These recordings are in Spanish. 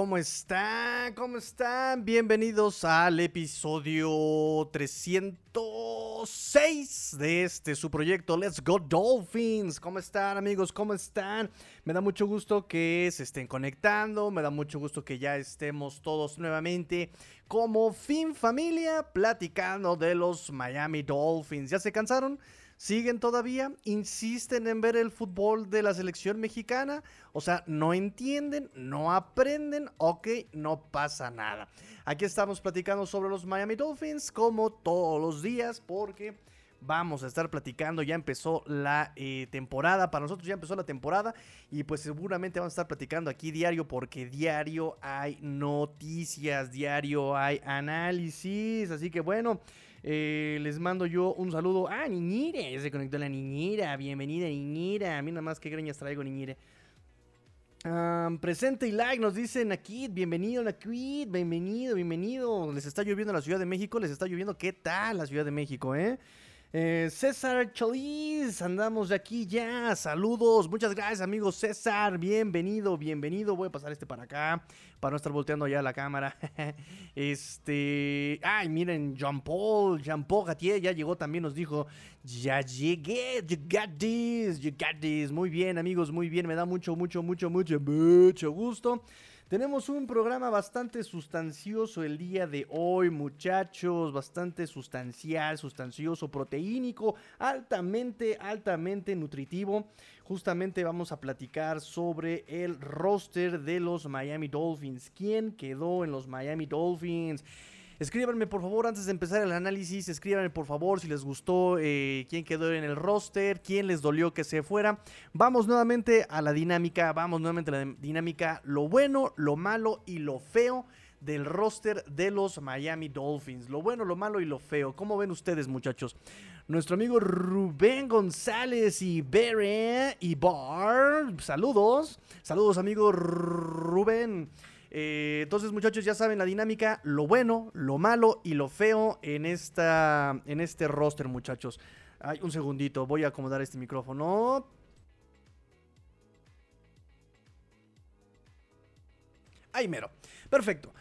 ¿cómo están? ¿Cómo están? Bienvenidos al episodio 306 de este su proyecto Let's Go Dolphins. ¿Cómo están, amigos? ¿Cómo están? Me da mucho gusto que se estén conectando, me da mucho gusto que ya estemos todos nuevamente como fin familia platicando de los Miami Dolphins. ¿Ya se cansaron? Siguen todavía, insisten en ver el fútbol de la selección mexicana, o sea, no entienden, no aprenden, ok, no pasa nada. Aquí estamos platicando sobre los Miami Dolphins como todos los días porque vamos a estar platicando. Ya empezó la eh, temporada. Para nosotros ya empezó la temporada. Y pues seguramente vamos a estar platicando aquí diario. Porque diario hay noticias. Diario hay análisis. Así que bueno. Eh, les mando yo un saludo. Ah, Niñire, se conectó la Niñira. Bienvenida, Niñira. Mira más qué greñas traigo, Niñire. presente y like, nos dicen aquí, bienvenido Nakid, bienvenido, bienvenido. Les está lloviendo en la Ciudad de México, les está lloviendo, ¿qué tal la Ciudad de México, eh? Eh, César Choliz, andamos de aquí ya. Saludos, muchas gracias, amigo César. Bienvenido, bienvenido. Voy a pasar este para acá para no estar volteando ya la cámara. este. Ay, miren, Jean Paul, Jean Paul Gatier ya llegó también, nos dijo: Ya llegué, you got this, you got this. Muy bien, amigos, muy bien. Me da mucho, mucho, mucho, mucho, mucho gusto. Tenemos un programa bastante sustancioso el día de hoy, muchachos, bastante sustancial, sustancioso, proteínico, altamente, altamente nutritivo. Justamente vamos a platicar sobre el roster de los Miami Dolphins. ¿Quién quedó en los Miami Dolphins? Escríbanme por favor antes de empezar el análisis, escríbanme por favor si les gustó eh, quién quedó en el roster, quién les dolió que se fuera. Vamos nuevamente a la dinámica, vamos nuevamente a la dinámica, lo bueno, lo malo y lo feo del roster de los Miami Dolphins. Lo bueno, lo malo y lo feo. ¿Cómo ven ustedes muchachos? Nuestro amigo Rubén González y Bere y Bar. Saludos. Saludos amigo Rubén. Eh, entonces, muchachos, ya saben la dinámica, lo bueno, lo malo y lo feo en, esta, en este roster, muchachos. Ay, un segundito, voy a acomodar este micrófono. Ahí mero. Perfecto.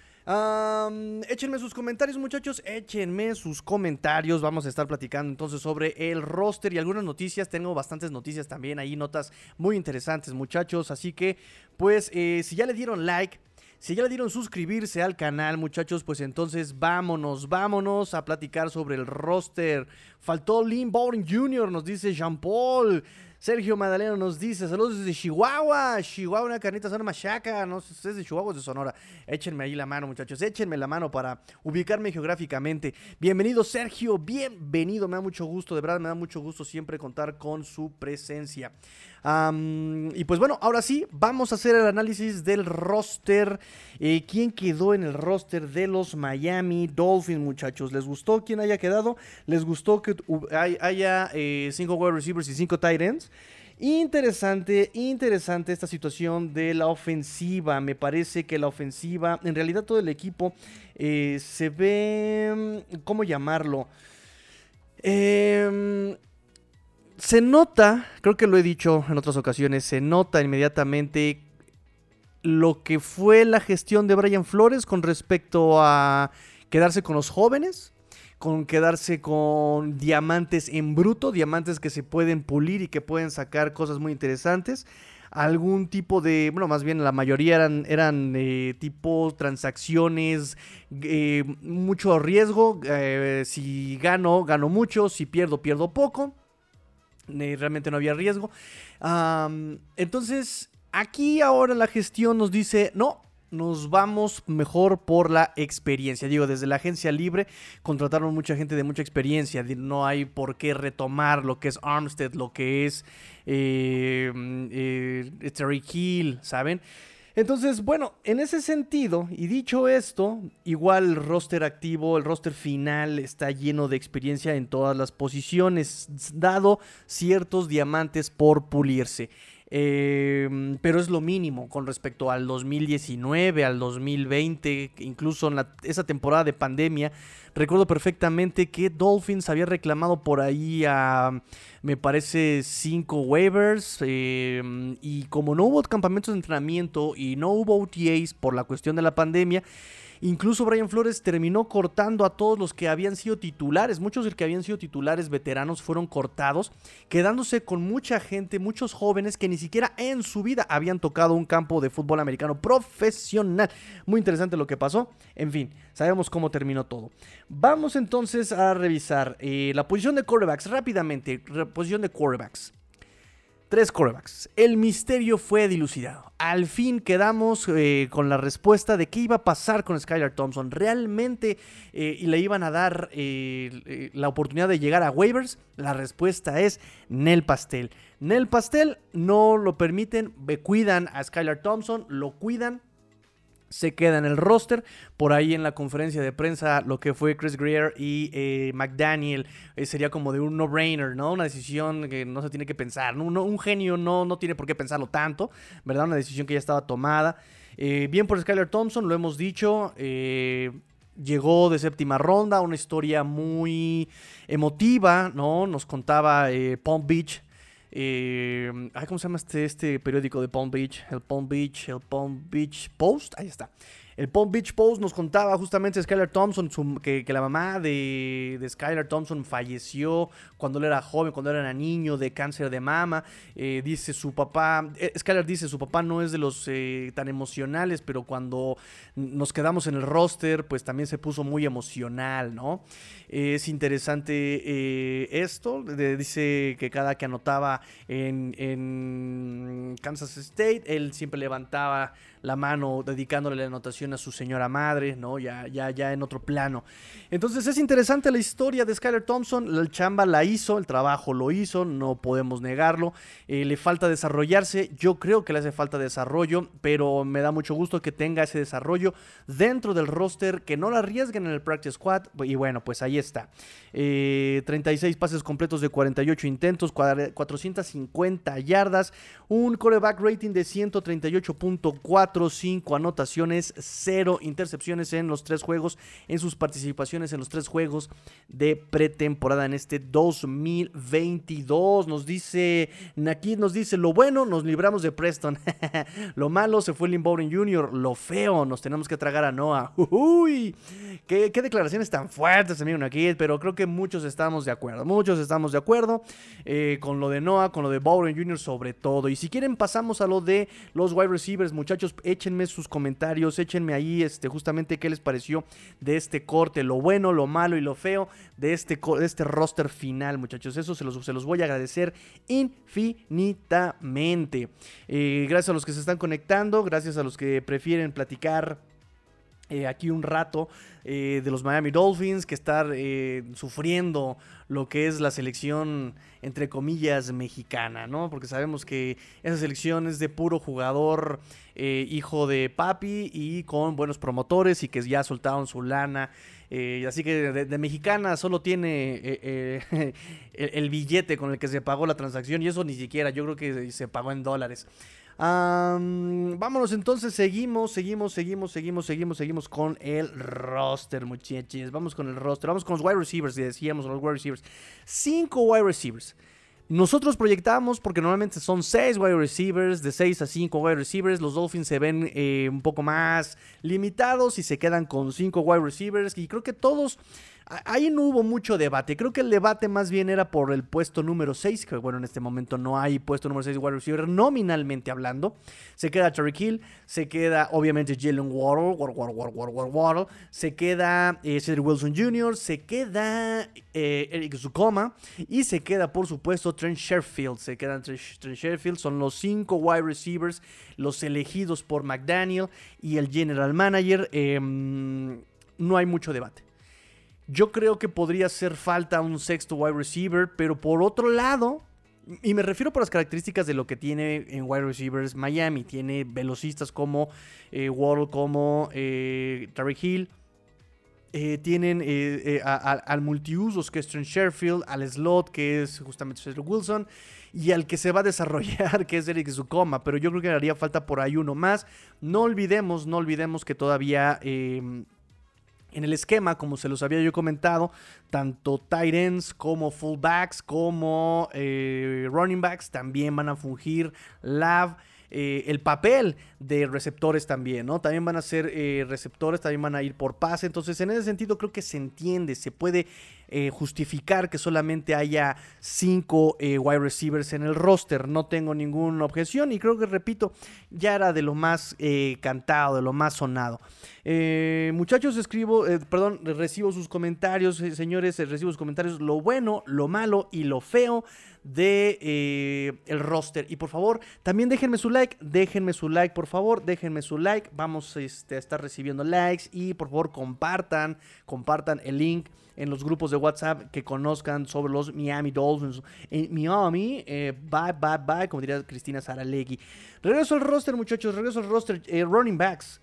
échenme sus comentarios, muchachos. Échenme sus comentarios. Vamos a estar platicando entonces sobre el roster y algunas noticias. Tengo bastantes noticias también ahí, notas muy interesantes, muchachos. Así que, pues, eh, si ya le dieron like, si ya le dieron suscribirse al canal, muchachos, pues entonces vámonos, vámonos a platicar sobre el roster. Faltó Lynn Bowling Jr., nos dice Jean Paul. Sergio Madaleno nos dice, saludos desde Chihuahua, Chihuahua, una carnita zona machaca, no sé si es de Chihuahua o de Sonora. Échenme ahí la mano, muchachos, échenme la mano para ubicarme geográficamente. Bienvenido, Sergio, bienvenido, me da mucho gusto, de verdad me da mucho gusto siempre contar con su presencia. Y pues bueno, ahora sí, vamos a hacer el análisis del roster. Eh, ¿Quién quedó en el roster de los Miami Dolphins, muchachos? ¿Les gustó quién haya quedado? ¿Les gustó que haya eh, cinco wide receivers y cinco tight ends? Interesante, interesante esta situación de la ofensiva. Me parece que la ofensiva, en realidad todo el equipo eh, se ve, mm, ¿cómo llamarlo? Em, se nota, creo que lo he dicho en otras ocasiones, se nota inmediatamente lo que fue la gestión de Brian Flores con respecto a quedarse con los jóvenes con quedarse con diamantes en bruto, diamantes que se pueden pulir y que pueden sacar cosas muy interesantes. Algún tipo de, bueno, más bien la mayoría eran, eran eh, tipo transacciones, eh, mucho riesgo. Eh, si gano, gano mucho, si pierdo, pierdo poco. Realmente no había riesgo. entonces, aquí ahora la gestión nos dice, no, nos vamos mejor por la experiencia. Digo, desde la agencia libre contrataron mucha gente de mucha experiencia. No hay por qué retomar lo que es Armstead, lo que es eh, eh, Terry Hill, ¿saben? Entonces, bueno, en ese sentido, y dicho esto, igual el roster activo, el roster final está lleno de experiencia en todas las posiciones, dado ciertos diamantes por pulirse. Em, pero es lo mínimo con respecto al 2019, al 2020, incluso en esa temporada de pandemia. Recuerdo perfectamente que Dolphins había reclamado por ahí a, me parece, cinco waivers. Em, y como no hubo campamentos de entrenamiento y no hubo OTAs por la cuestión de la pandemia, Incluso Brian Flores terminó cortando a todos los que habían sido titulares. Muchos de los que habían sido titulares veteranos fueron cortados, quedándose con mucha gente, muchos jóvenes que ni siquiera en su vida habían tocado un campo de fútbol americano profesional. Muy interesante lo que pasó. En fin, sabemos cómo terminó todo. Vamos entonces a revisar eh, la posición de quarterbacks rápidamente. Posición de quarterbacks. Tres quarterbacks. El misterio fue dilucidado. Al fin quedamos eh, con la respuesta de qué iba a pasar con Skylar Thompson. ¿Realmente eh, le iban a dar eh, la oportunidad de llegar a waivers? La respuesta es Nel Pastel. Nel Pastel no lo permiten, cuidan a Skylar Thompson, lo cuidan se queda en el roster. Por ahí en la conferencia de prensa, lo que fue Chris Greer y eh, McDaniel eh, sería como de un no-brainer, ¿no? Una decisión que no se tiene que pensar. Un, genio no, no tiene por qué pensarlo tanto, ¿verdad? Una decisión que ya estaba tomada. Eh, bien por Skyler Thompson, lo hemos dicho. llegó de séptima ronda, una historia muy emotiva, ¿no? Nos contaba Palm Beach eh, ¿Cómo se llama este, este periódico de Palm Beach? El Palm Beach, el Palm Beach Post. Ahí está. El Palm Beach Post nos contaba justamente Skylar Thompson que, la mamá de, de, Skylar Thompson falleció cuando él era joven, cuando era niño de cáncer de mama. Eh, dice su papá, eh, Skylar dice, su papá no es de los eh, tan emocionales, pero cuando nos quedamos en el roster, pues también se puso muy emocional, ¿no? es interesante esto. dice que cada que anotaba en, en Kansas State, él siempre levantaba la mano dedicándole la anotación a su señora madre, ¿no? Ya, ya, ya en otro plano. Entonces es interesante la historia de Skyler Thompson. El chamba la hizo, el trabajo lo hizo, no podemos negarlo. Eh, le falta desarrollarse. Yo creo que le hace falta desarrollo, pero me da mucho gusto que tenga ese desarrollo dentro del roster, que no la arriesguen en el Practice Squad. Y bueno, pues ahí está. 36 eh, pases completos de 48 intentos, 450 yardas, un coreback rating de 138.4, 5 anotaciones, 0 intercepciones en los tres juegos, en sus participaciones en los tres juegos de pretemporada en este 2022. Nos dice, aquí nos dice, lo bueno, nos libramos de Preston. lo malo se fue Lynn Bowden Jr., lo feo, nos tenemos que tragar a Noah. Uy, qué, declaraciones tan fuertes, amigo aquí, pero creo que muchos estamos de acuerdo. Muchos estamos de acuerdo eh, con lo de Noah, con lo de Bowden Jr. sobre todo. Y si quieren pasamos a lo de los wide receivers, muchachos, échenme sus comentarios, échenme ahí este, justamente qué les pareció de este corte, lo bueno, lo malo y lo feo de este, de este roster final, muchachos. Eso se los, se los voy a agradecer infinitamente. Eh, gracias a los que se están conectando, gracias a los que prefieren platicar eh, aquí un rato eh, de los Miami Dolphins que estar eh, sufriendo lo que es la selección entre comillas mexicana, ¿no? Porque sabemos que esa selección es de puro jugador hijo de papi y con buenos promotores y que ya soltaron su lana. así que de, mexicana solo tiene el, el, billete con el que se pagó la transacción y eso ni siquiera, yo creo que se pagó en dólares vámonos entonces, seguimos, seguimos, seguimos, seguimos, seguimos, seguimos con el roster, muchachos. Vamos con el roster, vamos con los wide receivers, decíamos los wide receivers. Cinco wide receivers. Nosotros proyectamos, porque normalmente son seis wide receivers, de 6 a 5 wide receivers. Los Dolphins se ven eh, un poco más limitados y se quedan con cinco wide receivers. Y creo que todos Ahí no hubo mucho debate. Creo que el debate más bien era por el puesto número 6, que bueno, en este momento no hay puesto número 6 wide receiver nominalmente hablando. Se queda Terry Hill, se queda obviamente Jalen Waddle, Waddle, se queda eh, Cedric Wilson Jr., se queda eh, Eric Zukoma y se queda por supuesto Trent Sherfield. Se quedan Trent Sherfield, son los cinco wide receivers, los elegidos por McDaniel y el general manager. Em, no hay mucho debate. Yo creo que podría hacer falta un sexto wide receiver, pero por otro lado, y me refiero por las características de lo que tiene en wide receivers Miami. Tiene velocistas como eh, Waddle, como eh, Hill. eh, tienen eh, al multiusos que es Trent Sherfield, al slot que es justamente Cedric Wilson y al que se va a desarrollar que es Eric Zucoma, pero yo creo que haría falta por ahí uno más. No olvidemos, no olvidemos que todavía... En el esquema, como se los había yo comentado, tanto tight ends como fullbacks como running backs también van a fungir Lav eh, el papel de receptores también, ¿no? También van a ser eh, receptores, también van a ir por pase. Entonces, en ese sentido, creo que se entiende, se puede eh, justificar que solamente haya cinco wide receivers en el roster. No tengo ninguna objeción y creo que, repito, ya era de lo más cantado, de lo más sonado. muchachos, escribo, perdón, recibo sus comentarios, señores, recibo sus comentarios, lo bueno, lo malo y lo feo de eh, el roster. Y por favor, también déjenme su like, déjenme su like, por favor, déjenme su like. Vamos este, a estar recibiendo likes y por favor compartan, compartan el link en los grupos de WhatsApp que conozcan sobre los Miami Dolphins. En Miami, eh, bye, bye, bye, como diría Cristina Saralegui. Regreso al roster, muchachos, regreso al roster. Eh, running backs.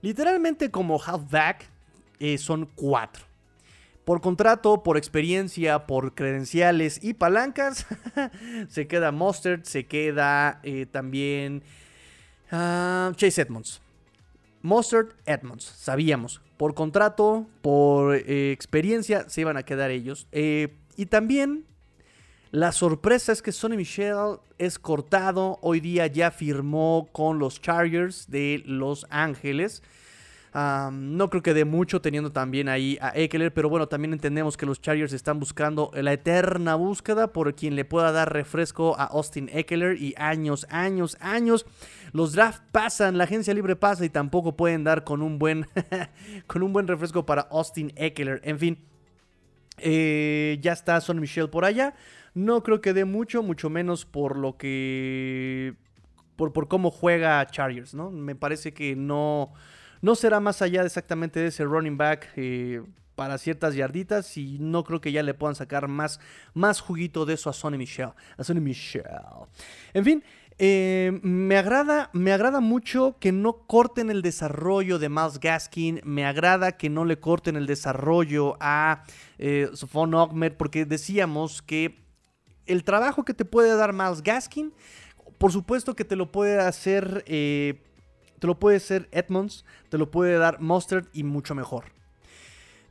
Literalmente como halfback son cuatro. Por contrato, por experiencia, por credenciales y palancas, se queda Mustard, se queda eh, también ah, Chase Edmonds. Mustard, Edmonds, sabíamos. Por contrato, por eh, experiencia, se iban a quedar ellos. Eh, y también la sorpresa es que Sonny Michel es cortado. Hoy día ya firmó con los Chargers de Los Ángeles no creo que dé mucho teniendo también ahí a Eckler, pero bueno, también entendemos que los Chargers están buscando la eterna búsqueda por quien le pueda dar refresco a Austin Eckler y años, años, años. Los drafts pasan, la agencia libre pasa y tampoco pueden dar con un buen, con un buen refresco para Austin Eckler. En fin, eh, ya está Son Michel por allá. No creo que dé mucho, mucho menos por lo que... Por, por cómo juega Chargers, ¿no? Me parece que no no será más allá exactamente de ese running back eh, para ciertas yarditas y no creo que ya le puedan sacar más, más juguito de eso a Sonny Michel. A Sonny Michel. En fin, eh, me, agrada, me agrada mucho que no corten el desarrollo de Miles Gaskin. Me agrada que no le corten el desarrollo a eh, Sofon porque decíamos que el trabajo que te puede dar Miles Gaskin, por supuesto que te lo puede hacer eh, te lo puede hacer Edmonds, te lo puede dar Mustard y mucho mejor.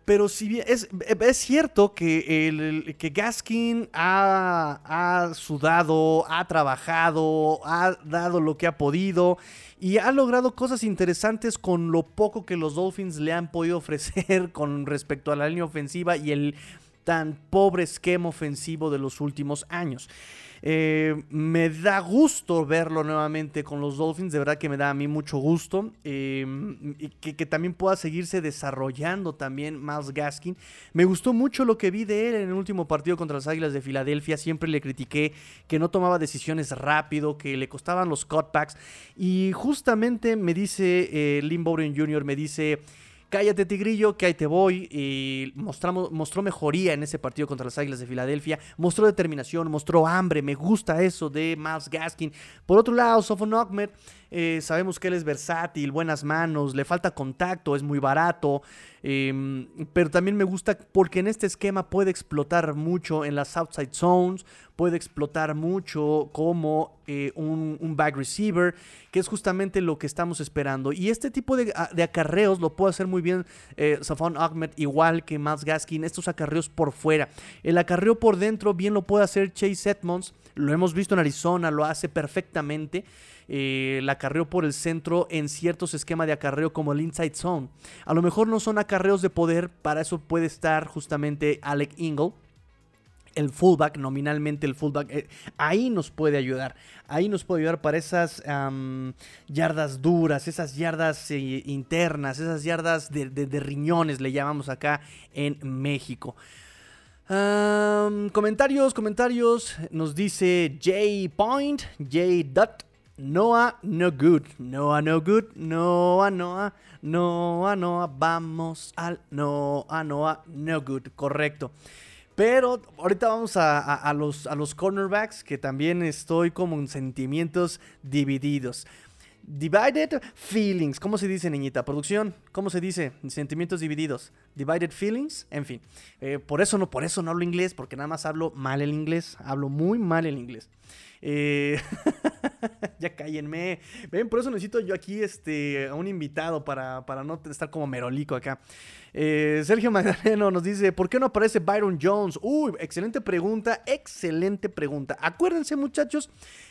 Pero si bien es, es cierto que, el, que Gaskin ha, ha, sudado, ha trabajado, ha dado lo que ha podido y ha logrado cosas interesantes con lo poco que los Dolphins le han podido ofrecer con respecto a la línea ofensiva y el tan pobre esquema ofensivo de los últimos años. Eh, me da gusto verlo nuevamente con los Dolphins, de verdad que me da a mí mucho gusto. Em, que, que, también pueda seguirse desarrollando también Miles Gaskin. Me gustó mucho lo que vi de él en el último partido contra las Águilas de Filadelfia. Siempre le critiqué que no tomaba decisiones rápido, que le costaban los cutbacks. Y justamente me dice eh, Lynn Jr., me dice... Cállate, Tigrillo, que ahí te voy. Y mostramos, mostró mejoría en ese partido contra las Águilas de Filadelfia. Mostró determinación, mostró hambre. Me gusta eso de Miles Gaskin. Por otro lado, Sofon Ahmed, eh, sabemos que él es versátil, buenas manos, le falta contacto, es muy barato. Em, pero también me gusta porque en este esquema puede explotar mucho en las outside zones, puede explotar mucho como eh, un, back receiver, que es justamente lo que estamos esperando. Y este tipo de, acarreos lo puede hacer muy bien eh, Safon Ahmed, igual que Miles Gaskin, estos acarreos por fuera. El acarreo por dentro bien lo puede hacer Chase Edmonds, lo hemos visto en Arizona, lo hace perfectamente eh, la acarreo por el centro en ciertos esquemas de acarreo como el inside zone. A lo mejor no son acarreos de poder, para eso puede estar justamente Alec Ingle el fullback, nominalmente el fullback, eh, ahí nos puede ayudar. Ahí nos puede ayudar para esas yardas duras, esas yardas eh, internas, esas yardas de, riñones, le llamamos acá en México. comentarios, comentarios. Nos dice J Point, J Dot. Noah no good, Noah no good, Noah, Noah, Noah, Noah, vamos al Noah, Noah no good, correcto. Pero ahorita vamos a, los, a los cornerbacks, que también estoy como en sentimientos divididos. Divided feelings. ¿Cómo se dice, niñita? Producción. ¿Cómo se dice? Sentimientos divididos. Divided feelings. En fin. Eh, por eso no, por eso no hablo inglés, porque nada más hablo mal el inglés. Hablo muy mal el inglés. Eh, ya cállenme. Ven, por eso necesito yo aquí este, a un invitado para, para no estar como merolico acá. Eh, Sergio Magdaleno nos dice, ¿por qué no aparece Byron Jones? Uy, excelente pregunta, excelente pregunta. Acuérdense muchachos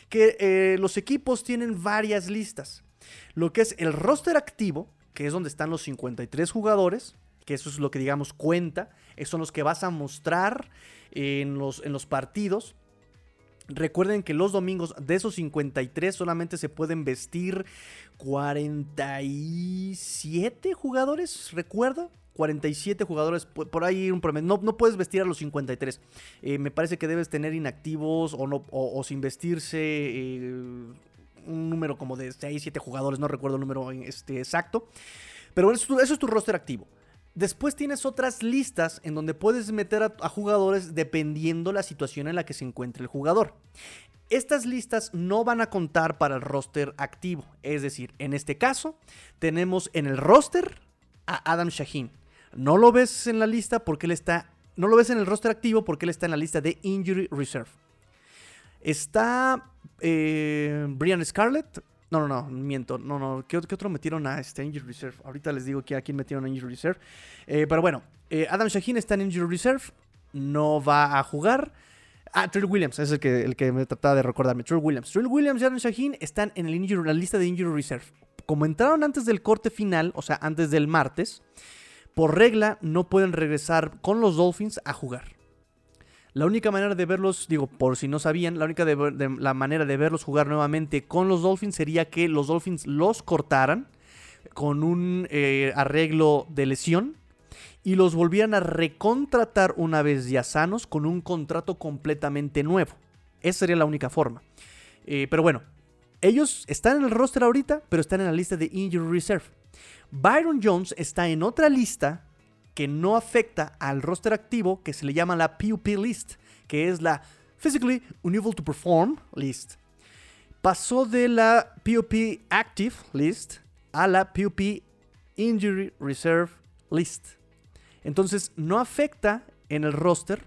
que eh, los equipos tienen varias listas. Lo que es el roster activo, que es donde están los 53 jugadores, que eso es lo que digamos cuenta, esos son los que vas a mostrar en los, en los partidos. Recuerden que los domingos de esos 53 solamente se pueden vestir 47 jugadores, recuerdo. 47 jugadores, por ahí un promedio. No, no puedes vestir a los 53. Eh, me parece que debes tener inactivos o, no, o, sin vestirse eh, un número como de 6, 7 jugadores, no recuerdo el número este, exacto. Pero eso, eso es tu roster activo. Después tienes otras listas en donde puedes meter a, jugadores dependiendo la situación en la que se encuentre el jugador. Estas listas no van a contar para el roster activo. Es decir, en este caso, tenemos en el roster a Adam Shaheen. No lo ves en la lista porque él está. No lo ves en el roster activo porque él está en la lista de Injury Reserve. Está eh, Brian Scarlett, no, no, no, miento. No, no. ¿Qué, otro metieron a este Injury Reserve? Ahorita les digo a quién metieron a Injury Reserve. Eh, pero bueno, eh, Adam Shaheen está en Injury Reserve. No va a jugar. Ah, Trill Williams es el que, que me trataba de recordarme. Trill Williams. Trill Williams y Adam Shaheen están en la lista de Injury Reserve. Como entraron antes del corte final, o sea, antes del martes, por regla no pueden regresar con los Dolphins a jugar. La única manera de verlos, digo, por si no sabían, la única la manera de verlos jugar nuevamente con los Dolphins sería que los Dolphins los cortaran con un eh, arreglo de lesión y los volvieran a recontratar una vez ya sanos con un contrato completamente nuevo. Esa sería la única forma. Eh, pero bueno, ellos están en el roster ahorita, pero están en la lista de Injury Reserve. Byron Jones está en otra lista que no afecta al roster activo que se le llama la PUP list, que es la Physically Unable to Perform list. Pasó de la PUP Active list a la PUP Injury Reserve list. Entonces no afecta en el roster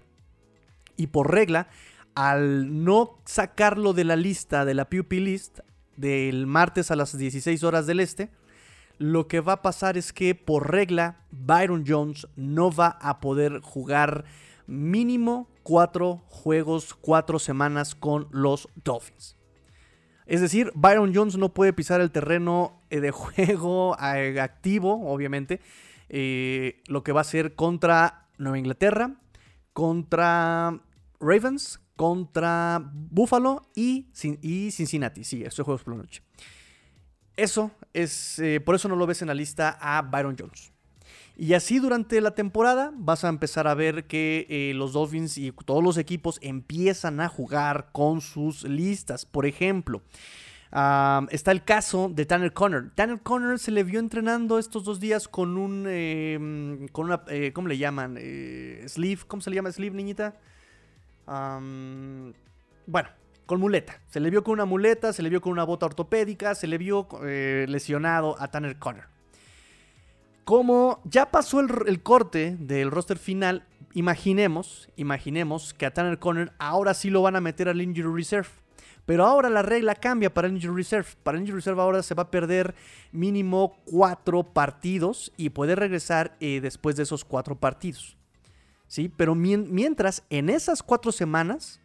y por regla, al no sacarlo de la lista de la PUP list del martes a las 16 horas del este, lo que va a pasar es que por regla Byron Jones no va a poder jugar mínimo cuatro juegos, cuatro semanas con los Dolphins. Es decir, Byron Jones no puede pisar el terreno eh, de juego eh, activo, obviamente, eh, lo que va a ser contra Nueva Inglaterra, contra Ravens, contra Buffalo y, Cincinnati. Sí, esos juegos por la noche. Eso es, eh, por eso no lo ves en la lista a Byron Jones. Y así durante la temporada vas a empezar a ver que eh, los Dolphins y todos los equipos empiezan a jugar con sus listas. Por ejemplo, está el caso de Tanner Conner. Tanner Conner se le vio entrenando estos dos días con un, em, con una, eh, ¿cómo le llaman? sleeve, ¿cómo se le llama sleeve, niñita? bueno, con muleta. Se le vio con una muleta, se le vio con una bota ortopédica, se le vio eh, lesionado a Tanner Conner. Como ya pasó el, corte del roster final, imaginemos, imaginemos que a Tanner Conner ahora sí lo van a meter al Injury Reserve. Pero ahora la regla cambia para el Injury Reserve. Para el Injury Reserve ahora se va a perder mínimo cuatro partidos y puede regresar eh, después de esos cuatro partidos. ¿Sí? Pero mientras, en esas cuatro semanas,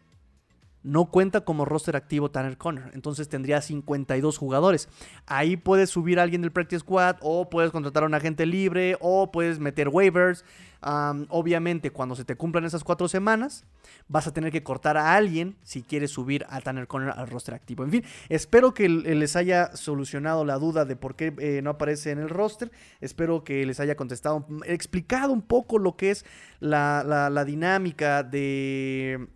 no cuenta como roster activo Tanner Conner. Entonces tendría 52 jugadores. Ahí puedes subir a alguien del practice squad o puedes contratar a un agente libre o puedes meter waivers. obviamente cuando se te cumplan esas cuatro semanas vas a tener que cortar a alguien si quieres subir a Tanner Conner al roster activo. En fin, espero que les haya solucionado la duda de por qué eh, no aparece en el roster. Espero que les haya contestado, explicado un poco lo que es la dinámica de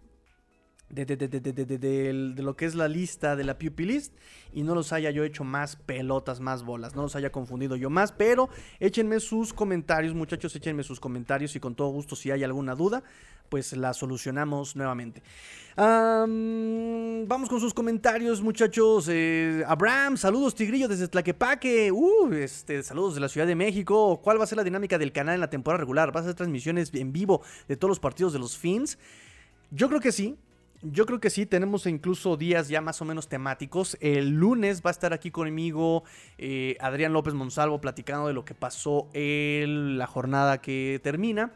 de, lo que es la lista de la Pupilist y no los haya yo hecho más pelotas, más bolas, no los haya confundido yo más, pero échenme sus comentarios, muchachos, échenme sus comentarios y con todo gusto si hay alguna duda, pues la solucionamos nuevamente. vamos con sus comentarios, muchachos. Eh, Abraham, saludos, Tigrillo, desde Tlaquepaque. Uh, este, saludos de la Ciudad de México. ¿Cuál va a ser la dinámica del canal en la temporada regular? ¿Va a ser transmisiones en vivo de todos los partidos de los Fins? Yo creo que sí. Yo creo que sí, tenemos incluso días ya más o menos temáticos. El lunes va a estar aquí conmigo eh, Adrián López Monsalvo platicando de lo que pasó en la jornada que termina.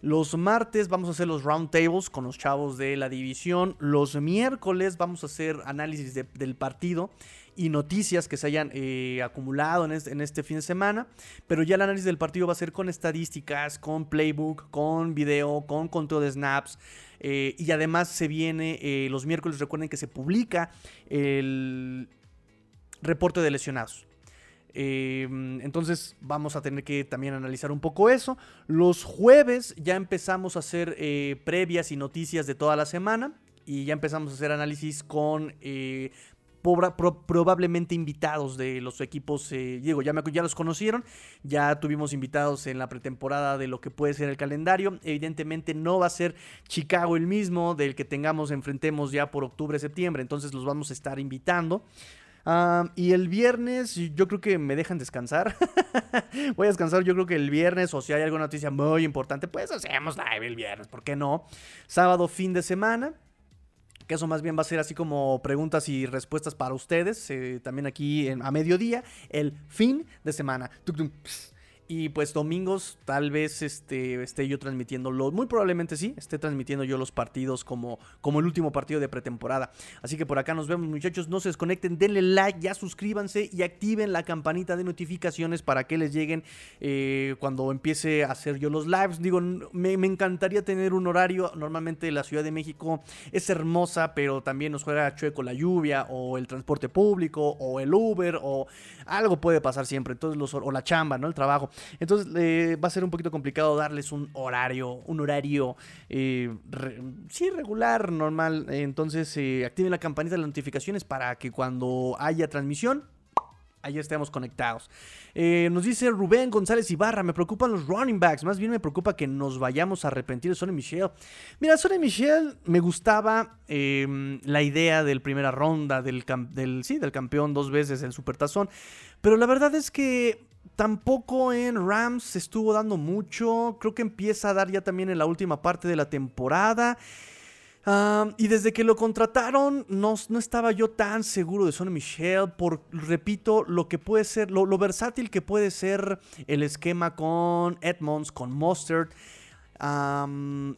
Los martes vamos a hacer los roundtables con los chavos de la división. Los miércoles vamos a hacer análisis del partido y noticias que se hayan eh, acumulado en este, en este, fin de semana. Pero ya el análisis del partido va a ser con estadísticas, con playbook, con video, con control de snaps. Eh, y además se viene eh, los miércoles, recuerden que se publica el reporte de lesionados. Em, entonces vamos a tener que también analizar un poco eso. Los jueves ya empezamos a hacer previas y noticias de toda la semana. Y ya empezamos a hacer análisis con probablemente invitados de los equipos, eh, Diego, ya, me, ya los conocieron, ya tuvimos invitados en la pretemporada de lo que puede ser el calendario, evidentemente no va a ser Chicago el mismo del que tengamos, enfrentemos ya por octubre, septiembre, entonces los vamos a estar invitando. y el viernes, yo creo que me dejan descansar. Voy a descansar, yo creo que el viernes, o si hay alguna noticia muy importante, pues hacemos live el viernes, ¿por qué no? Sábado, fin de semana que eso más bien va a ser así como preguntas y respuestas para ustedes, eh, también aquí a mediodía, el fin de semana. Y pues domingos tal vez este, esté yo transmitiéndolo. Muy probablemente sí, esté transmitiendo yo los partidos como, como el último partido de pretemporada. Así que por acá nos vemos muchachos. No se desconecten, denle like, ya suscríbanse y activen la campanita de notificaciones para que les lleguen eh, cuando empiece a hacer yo los lives. Digo, me, me, encantaría tener un horario. Normalmente la Ciudad de México es hermosa, pero también nos juega chueco la lluvia o el transporte público o el Uber o algo puede pasar siempre. Entonces los, o la chamba, ¿no? El trabajo. Entonces eh, va a ser un poquito complicado darles un horario, un horario, eh, sí, regular, normal. Entonces eh, activen la campanita de las notificaciones para que cuando haya transmisión, ahí estemos conectados. nos dice Rubén González Ibarra, me preocupan los running backs, más bien me preocupa que nos vayamos a arrepentir de Sonny Michel. Mira, Sonny Michel me gustaba em, la idea del primera ronda, del, del, sí, del campeón dos veces, el Supertazón, pero la verdad es que Tampoco en Rams se estuvo dando mucho. Creo que empieza a dar ya también en la última parte de la temporada. y desde que lo contrataron, no, no, estaba yo tan seguro de Sonny Michel. Por, repito, lo que puede ser, lo, versátil que puede ser el esquema con Edmonds, con Mustard.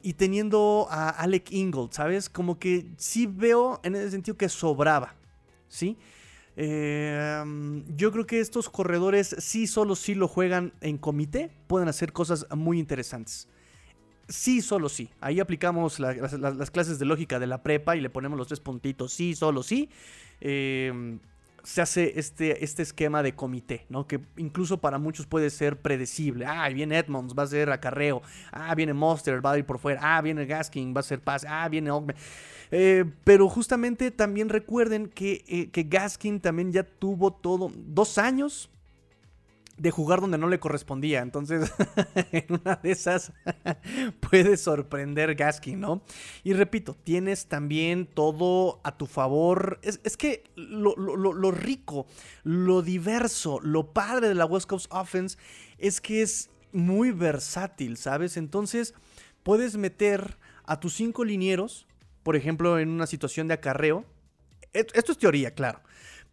y teniendo a Alec Ingold, ¿sabes? Como que sí veo en ese sentido que sobraba, sí Em, yo creo que estos corredores, sí, solo si lo juegan en comité, pueden hacer cosas muy interesantes. Sí, solo sí. Ahí aplicamos las, clases de lógica de la prepa y le ponemos los tres puntitos. Sí, solo sí. Em, se hace este, este esquema de comité, ¿no? Que incluso para muchos puede ser predecible. Ah, viene Edmonds, va a ser acarreo. Ah, viene Monster, va a ir por fuera. Ah, viene Gaskin, va a ser pase. Ah, viene Ogme. Eh, pero justamente también recuerden que, eh, que Gaskin también ya tuvo todo dos años de jugar donde no le correspondía. Entonces, en una de esas puede sorprender Gaskin, ¿no? Y repito, tienes también todo a tu favor. Es, que lo, lo, rico, lo diverso, lo padre de la West Coast Offense es que es muy versátil, ¿sabes? Entonces, puedes meter a tus cinco linieros por ejemplo, en una situación de acarreo. Esto es teoría, claro.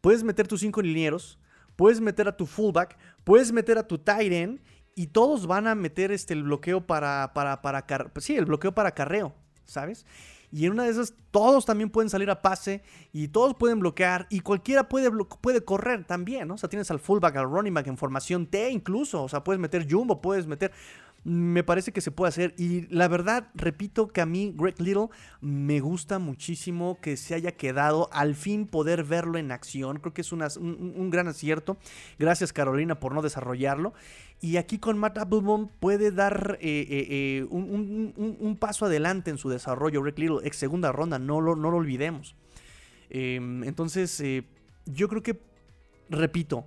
Puedes meter tus cinco linieros, puedes meter a tu fullback, puedes meter a tu end y todos van a meter este, el bloqueo para, para, para, sí, el bloqueo para acarreo, ¿sabes? Y en una de esas todos también pueden salir a pase y todos pueden bloquear y cualquiera puede, puede correr también, ¿no? O sea, tienes al fullback, al running back en formación T incluso, o sea, puedes meter jumbo, puedes meter me parece que se puede hacer. Y la verdad, repito que a mí Greg Little me gusta muchísimo que se haya quedado. Al fin poder verlo en acción. Creo que es un, gran acierto. Gracias Carolina por no desarrollarlo. Y aquí con Matt Applebaum puede dar eh, eh, eh, un, paso adelante en su desarrollo. Greg Little, ex segunda ronda, no lo, no lo olvidemos. Em, entonces, yo creo que, repito,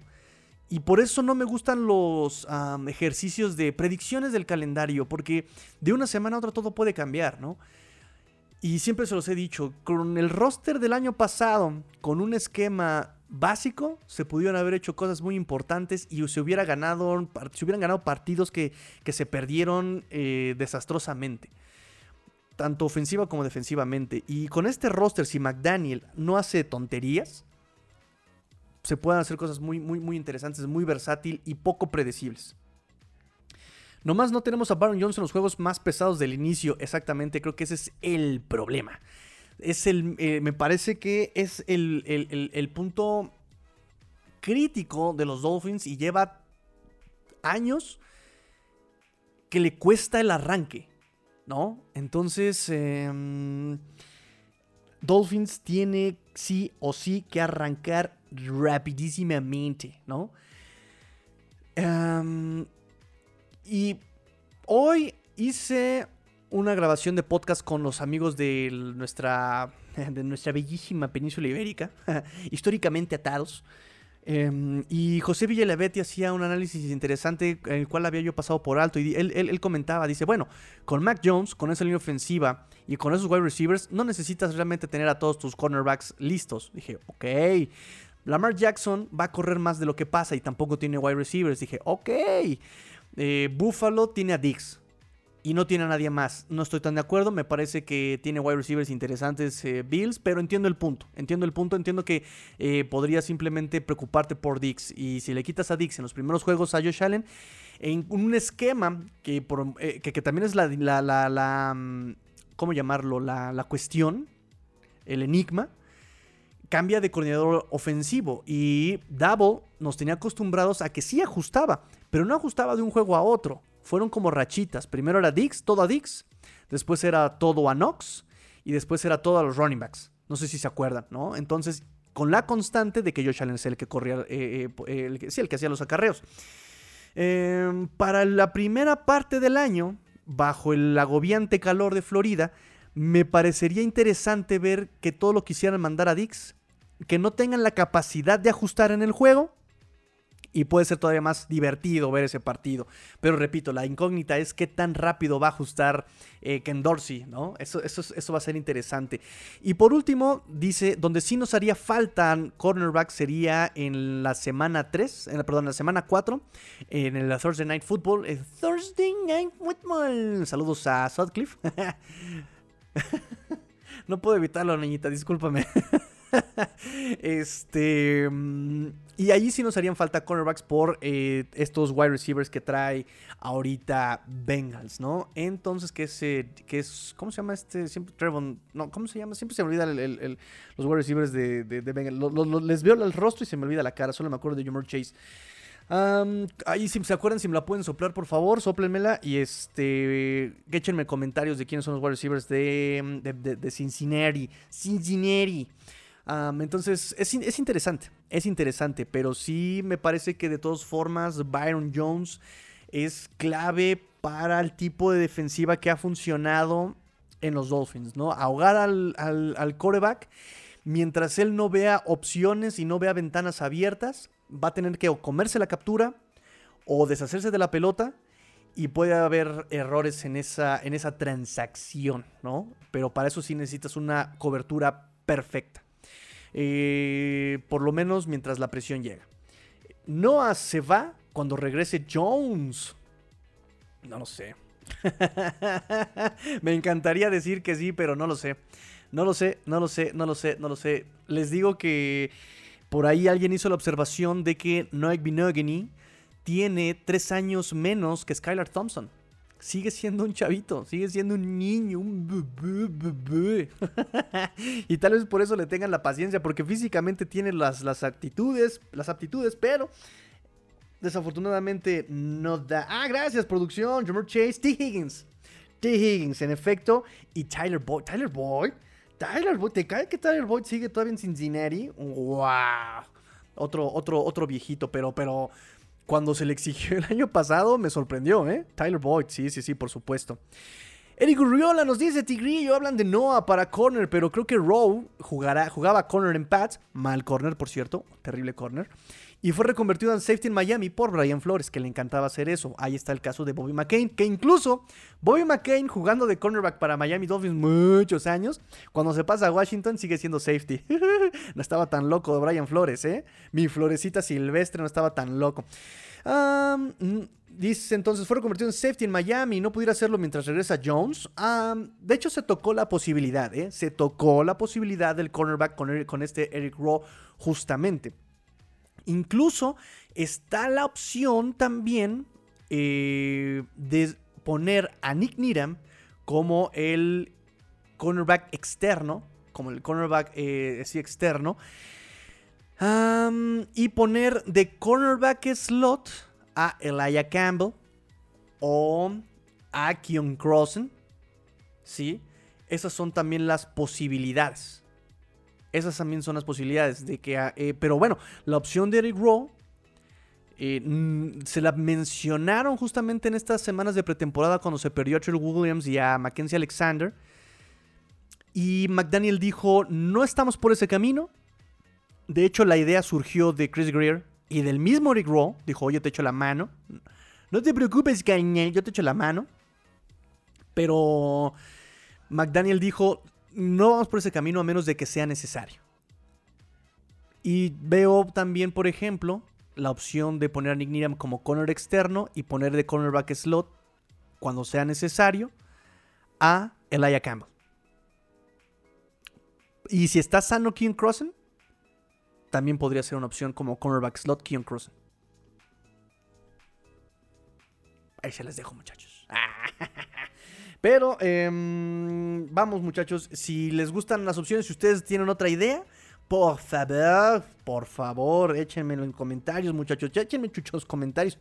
y por eso no me gustan los ejercicios de predicciones del calendario, porque de una semana a otra todo puede cambiar, ¿no? Y siempre se los he dicho, con el roster del año pasado, con un esquema básico, se pudieron haber hecho cosas muy importantes y se, hubiera ganado, se hubieran ganado partidos que, se perdieron eh, desastrosamente. Tanto ofensiva como defensivamente. Y con este roster, si McDaniel no hace tonterías, se pueden hacer cosas muy, muy, muy interesantes, muy versátil y poco predecibles. Nomás no tenemos a Baron Jones en los juegos más pesados del inicio, exactamente, creo que ese es el problema. Es el, eh, me parece que es el, el punto crítico de los Dolphins y lleva años que le cuesta el arranque, ¿no? Entonces, em, Dolphins tiene sí o sí que arrancar rapidísimamente, ¿no? Em, y hoy hice una grabación de podcast con los amigos de nuestra, de nuestra bellísima península ibérica, históricamente atados. Em, y José Villalavetti hacía un análisis interesante, el cual había yo pasado por alto. Y él, él, comentaba: dice, bueno, con Mac Jones, con esa línea ofensiva y con esos wide receivers, no necesitas realmente tener a todos tus cornerbacks listos. Dije, ok. Lamar Jackson va a correr más de lo que pasa y tampoco tiene wide receivers. Dije, ok. Eh, Buffalo tiene a Dix y no tiene a nadie más. No estoy tan de acuerdo. Me parece que tiene wide receivers interesantes eh, Bills, pero entiendo el punto. Entiendo el punto. Entiendo que eh, podría simplemente preocuparte por Dix. Y si le quitas a Dix en los primeros juegos a Josh Allen, en un esquema que, que, también es la, la, la, mm, ¿Cómo llamarlo? La, la cuestión, el enigma cambia de coordinador ofensivo y Double nos tenía acostumbrados a que sí ajustaba, pero no ajustaba de un juego a otro. Fueron como rachitas. Primero era Dix, todo a Dix, después era todo a Knox y después era todo a los running backs. No sé si se acuerdan, ¿no? Entonces, con la constante de que Josh Allen es el que corría, eh, eh, el, sí, el que hacía los acarreos. Em, para la primera parte del año, bajo el agobiante calor de Florida, me parecería interesante ver que todo lo quisieran mandar a Dix que no tengan la capacidad de ajustar en el juego. Y puede ser todavía más divertido ver ese partido. Pero repito, la incógnita es qué tan rápido va a ajustar eh, Ken Dorsey, ¿no? Eso, eso, eso va a ser interesante. Y por último, dice, donde sí nos haría falta cornerback sería en la semana 3, en la, perdón, en la semana 4, en el Thursday Night Football. El Thursday Night Football. Saludos a Sutcliffe. no puedo evitarlo, niñita, discúlpame. este. Mm, y ahí sí nos harían falta cornerbacks por eh, estos wide receivers que trae ahorita Bengals, ¿no? Entonces, ¿qué es, eh, es ¿cómo se llama este? Siempre Trevon, no, ¿cómo se llama? Siempre se me olvida los wide receivers de, Bengals. les veo el rostro y se me olvida la cara, solo me acuerdo de Jamar Chase. ahí si se acuerdan, si me la pueden soplar, por favor, soplenmela y este, échenme comentarios de quiénes son los wide receivers de, de, de Cincinnati. Cincinnati entonces, es, interesante, es interesante, pero sí me parece que de todas formas Byron Jones es clave para el tipo de defensiva que ha funcionado en los Dolphins, ¿no? Ahogar al, al, coreback mientras él no vea opciones y no vea ventanas abiertas, va a tener que comerse la captura o deshacerse de la pelota y puede haber errores en esa, en esa transacción, ¿no? Pero para eso sí necesitas una cobertura perfecta. Eh, por lo menos mientras la presión llega. Noah se va cuando regrese Jones. No lo sé. Me encantaría decir que sí, pero no lo sé. No lo sé, no lo sé, no lo sé, no lo sé. Les digo que por ahí alguien hizo la observación de que Noah Binogany tiene tres años menos que Skylar Thompson sigue siendo un chavito, sigue siendo un niño, un bebé, bebé. y tal vez por eso le tengan la paciencia, porque físicamente tiene las, las actitudes, las aptitudes, pero desafortunadamente no da. Ah, gracias, producción. Jamar Chase, T. Higgins. T. Higgins, en efecto. Y Tyler Boyd. Tyler Boyd. Tyler Boyd. ¿Te cae que Tyler Boyd sigue todavía en Cincinnati? ¡Wow! Otro, otro, otro viejito, pero, pero cuando se le exigió el año pasado me sorprendió, ¿eh? Tyler Boyd, sí, sí, sí, por supuesto. Eric Urriola nos dice, Tigrillo, hablan de Noah para corner, pero creo que Rowe jugará, jugaba corner en Pats, mal corner, por cierto, terrible corner, y fue reconvertido en safety en Miami por Brian Flores, que le encantaba hacer eso. Ahí está el caso de Bobby McCain, que incluso Bobby McCain jugando de cornerback para Miami Dolphins muchos años, cuando se pasa a Washington sigue siendo safety. no estaba tan loco de Brian Flores, ¿eh? Mi florecita silvestre no estaba tan loco. Dice entonces, fue convertido en safety en Miami y no pudiera hacerlo mientras regresa Jones. de hecho, se tocó la posibilidad, ¿eh? Se tocó la posibilidad del cornerback con, con este Eric Rowe justamente. Incluso está la opción también eh, de poner a Nick Needham como el cornerback externo, como el cornerback eh, externo, y poner de cornerback slot a Elijah Campbell o a Keon Crossen. ¿Sí? Esas son también las posibilidades. Esas también son las posibilidades de que... Ah, eh, pero bueno, la opción de Eric Rowe eh, mm, se la mencionaron justamente en estas semanas de pretemporada cuando se perdió a Trey Williams y a Mackenzie Alexander. Y McDaniel dijo, no estamos por ese camino. De hecho, la idea surgió de Chris Greer y del mismo Rick Rowe dijo, oye, te echo la mano. No te preocupes, cañé, yo te echo la mano. Pero McDaniel dijo, no vamos por ese camino a menos de que sea necesario. Y veo también, por ejemplo, la opción de poner a Nick Needham como corner externo y poner de cornerback slot cuando sea necesario a Elijah Campbell. Y si está sano King Crossen, también podría ser una opción como cornerback slot Keon Crossen. Ahí se les dejo, muchachos. Pero em, vamos, muchachos. Si les gustan las opciones, si ustedes tienen otra idea, por favor, por favor, échenmelo en comentarios, muchachos. Échenme chuchos comentarios.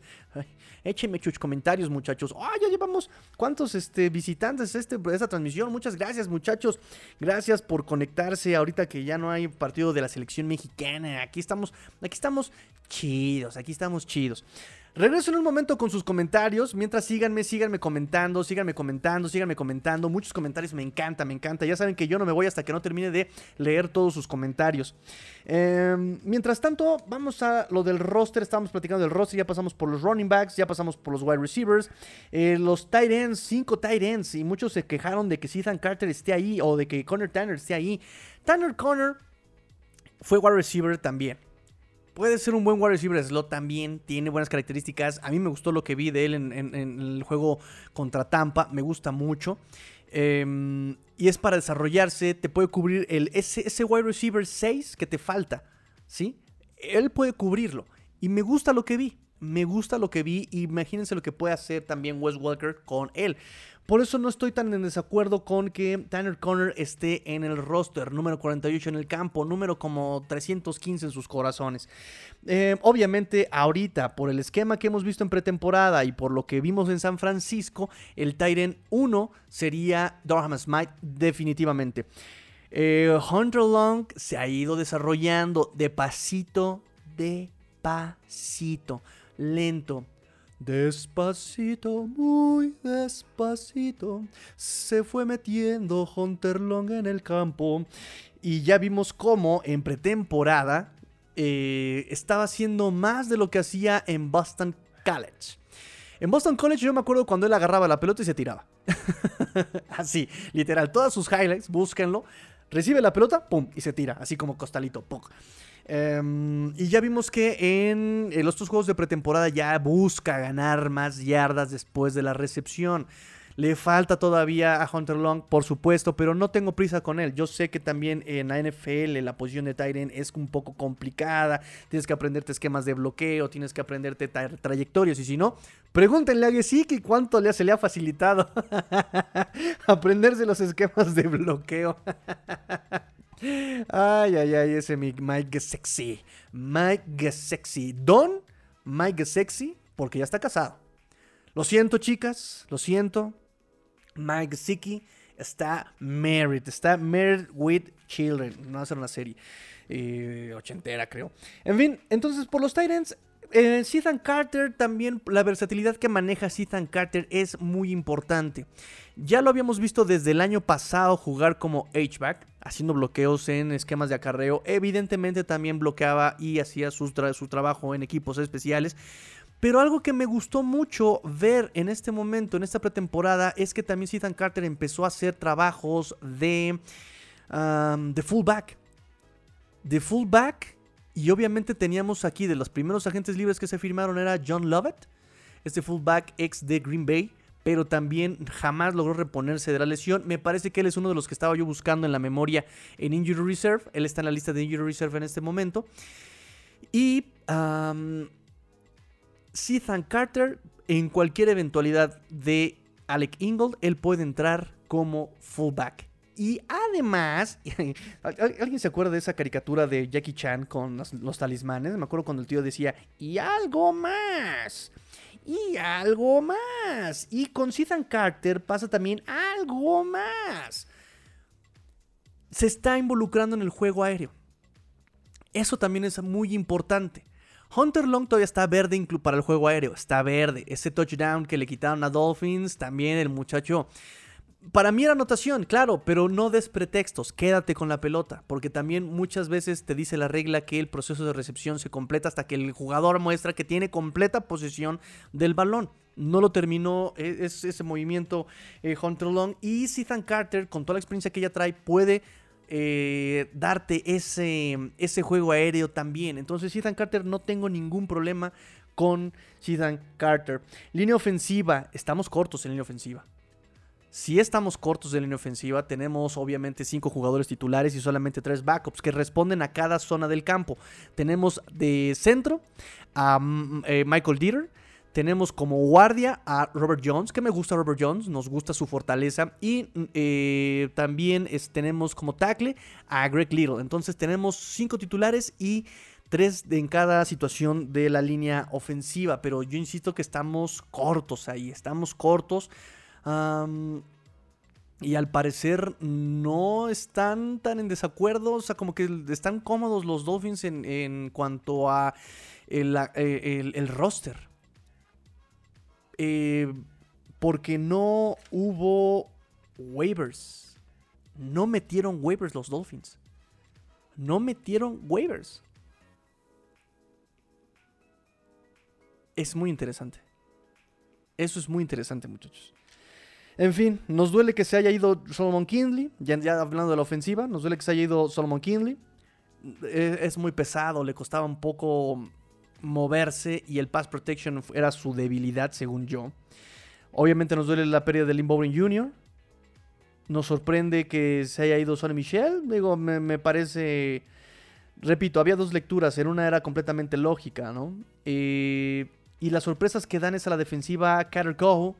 échenme chuchos comentarios, muchachos. Ah, ya llevamos cuántos este, visitantes este, esta transmisión. Muchas gracias, muchachos. Gracias por conectarse ahorita que ya no hay partido de la selección mexicana. Aquí estamos, aquí estamos chidos, aquí estamos chidos. Regreso en un momento con sus comentarios. Mientras síganme, síganme comentando, síganme comentando, síganme comentando. Muchos comentarios me encanta, me encanta. Ya saben que yo no me voy hasta que no termine de leer todos sus comentarios. Em, mientras tanto, vamos a lo del roster. Estábamos platicando del roster. Ya pasamos por los running backs, ya pasamos por los wide receivers. Eh, los tight ends, cinco tight ends. Y muchos se quejaron de que Ethan Carter esté ahí o de que Connor Tanner esté ahí. Tanner Connor fue wide receiver también. Puede ser un buen wide receiver slot también, tiene buenas características. A mí me gustó lo que vi de él en, el juego contra Tampa, me gusta mucho. Em, y es para desarrollarse, te puede cubrir el, ese, ese wide receiver 6 que te falta, ¿sí? Él puede cubrirlo. Y me gusta lo que vi, me gusta lo que vi. Imagínense lo que puede hacer también Wes Walker con él. Por eso no estoy tan en desacuerdo con que Tanner Connor esté en el roster, número 48 en el campo, número como 315 en sus corazones. Eh, obviamente, ahorita, por el esquema que hemos visto en pretemporada y por lo que vimos en San Francisco, el Tyrant 1 sería Durham Smite, definitivamente. Eh, Hunter Long se ha ido desarrollando de pasito, de pasito, lento Despacito, muy despacito, se fue metiendo Hunter Long en el campo. Y ya vimos cómo en pretemporada eh, estaba haciendo más de lo que hacía en Boston College. En Boston College yo me acuerdo cuando él agarraba la pelota y se tiraba. así, literal, todas sus highlights, búsquenlo. Recibe la pelota, pum, y se tira, así como costalito, pum. Em, y ya vimos que en, los otros juegos de pretemporada ya busca ganar más yardas después de la recepción. Le falta todavía a Hunter Long, por supuesto, pero no tengo prisa con él. Yo sé que también en la NFL la posición de Tyren es un poco complicada. Tienes que aprenderte esquemas de bloqueo, tienes que aprenderte trayectorias. Y si no, pregúntenle a Gesicki cuánto le, se le ha facilitado aprenderse los esquemas de bloqueo. Ay, ay, ay, ese Mike Gesexy. Mike Gesexy. Don Mike Sexy porque ya está casado. Lo siento, chicas, lo siento. Mike Gesicki está married, está married with children. No va a ser una serie eh, ochentera, creo. En fin, entonces por los Titans, eh, Ethan Carter también, la versatilidad que maneja Ethan Carter es muy importante. Ya lo habíamos visto desde el año pasado jugar como H-back, haciendo bloqueos en esquemas de acarreo. Evidentemente también bloqueaba y hacía su, trabajo en equipos especiales. Pero algo que me gustó mucho ver en este momento, en esta pretemporada, es que también Ethan Carter empezó a hacer trabajos de, de fullback. De fullback y obviamente teníamos aquí de los primeros agentes libres que se firmaron era John Lovett, este fullback ex de Green Bay, pero también jamás logró reponerse de la lesión. Me parece que él es uno de los que estaba yo buscando en la memoria en Injury Reserve. Él está en la lista de Injury Reserve en este momento. Y um, Carter, en cualquier eventualidad de Alec Ingold, él puede entrar como fullback. Y además, ¿alguien se acuerda de esa caricatura de Jackie Chan con los, talismanes? Me acuerdo cuando el tío decía, y algo más. Y algo más. Y con Ethan Carter pasa también algo más. Se está involucrando en el juego aéreo. Eso también es muy importante. Hunter Long todavía está verde para el juego aéreo. Está verde. Ese touchdown que le quitaron a Dolphins, también el muchacho para mí era anotación, claro, pero no des pretextos, quédate con la pelota, porque también muchas veces te dice la regla que el proceso de recepción se completa hasta que el jugador muestra que tiene completa posesión del balón. No lo terminó e, es, ese movimiento eh, Hunter Long y Ethan Carter, con toda la experiencia que ella trae, puede eh, darte ese, ese juego aéreo también. Entonces, Ethan Carter no tengo ningún problema con Ethan Carter. Línea ofensiva, estamos cortos en línea ofensiva. Si estamos cortos de línea ofensiva, tenemos obviamente cinco jugadores titulares y solamente tres backups que responden a cada zona del campo. Tenemos de centro a mm, eh, Michael Dieter. Tenemos como guardia a Robert Jones, que me gusta Robert Jones, nos gusta su fortaleza. Y mm, eh, también tenemos como tackle a Greg Little. Entonces tenemos cinco titulares y tres en cada situación de la línea ofensiva. Pero yo insisto que estamos cortos ahí, estamos cortos y al parecer no están tan en desacuerdo, o sea, como que están cómodos los Dolphins en, cuanto a el, eh, roster. Eh, porque no hubo waivers. No metieron waivers los Dolphins. No metieron waivers. Es muy interesante. Eso es muy interesante, muchachos. En fin, nos duele que se haya ido Solomon Kinley, ya, hablando de la ofensiva, nos duele que se haya ido Solomon Kinley. E, es, muy pesado, le costaba un poco moverse y el pass protection era su debilidad, según yo. Obviamente nos duele la pérdida de Lynn Bowling Jr. Nos sorprende que se haya ido Sonny Michel. Digo, me, parece. Repito, había dos lecturas. En una era completamente lógica, ¿no? Eh, y las sorpresas que dan es a la defensiva Carter Cole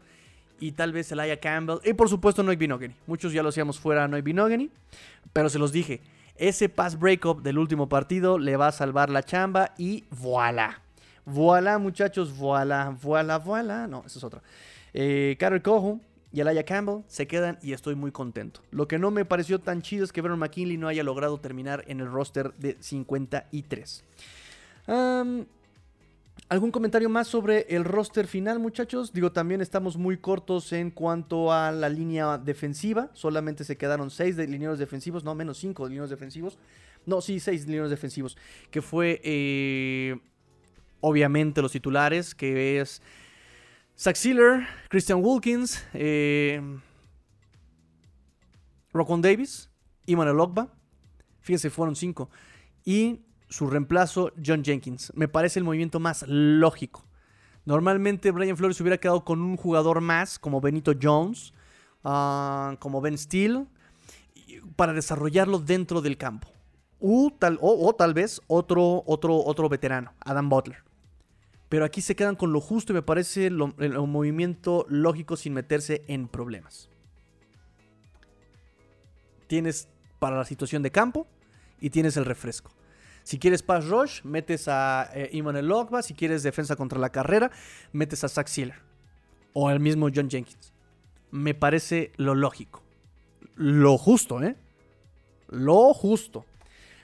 y tal vez Elijah Campbell. Y por supuesto Noy Binogany. Muchos ya lo hacíamos fuera a Noy Binogany. Pero se los dije. Ese pass breakup del último partido le va a salvar la chamba y voilà. Voilà, muchachos, voilà, voilà, voilà. No, eso es otro. Eh, Carter Cojo y Elijah Campbell se quedan y estoy muy contento. Lo que no me pareció tan chido es que Vernon McKinley no haya logrado terminar en el roster de 53. Um, ¿Algún comentario más sobre el roster final, muchachos? Digo, también estamos muy cortos en cuanto a la línea defensiva. Solamente se quedaron seis de lineros defensivos, no, menos cinco lineros defensivos. No, sí, seis lineros defensivos. Que fue, eh, obviamente, los titulares, que es Zach Sealer, Christian Wilkins, eh, Davis y. Fíjense, fueron cinco. Y su reemplazo John Jenkins. Me parece el movimiento más lógico. Normalmente Brian Flores hubiera quedado con un jugador más, como Benito Jones, ah, como Ben Steele, para desarrollarlo dentro del campo. O tal, vez otro, otro, otro veterano, Adam Butler. Pero aquí se quedan con lo justo y me parece el movimiento lógico sin meterse en problemas. Tienes para la situación de campo y tienes el refresco. Si quieres pass rush, metes a eh, Ogba. Si quieres defensa contra la carrera, metes a Zach Sealer. O al mismo John Jenkins. Me parece lo lógico. Lo justo, ¿eh? Lo justo.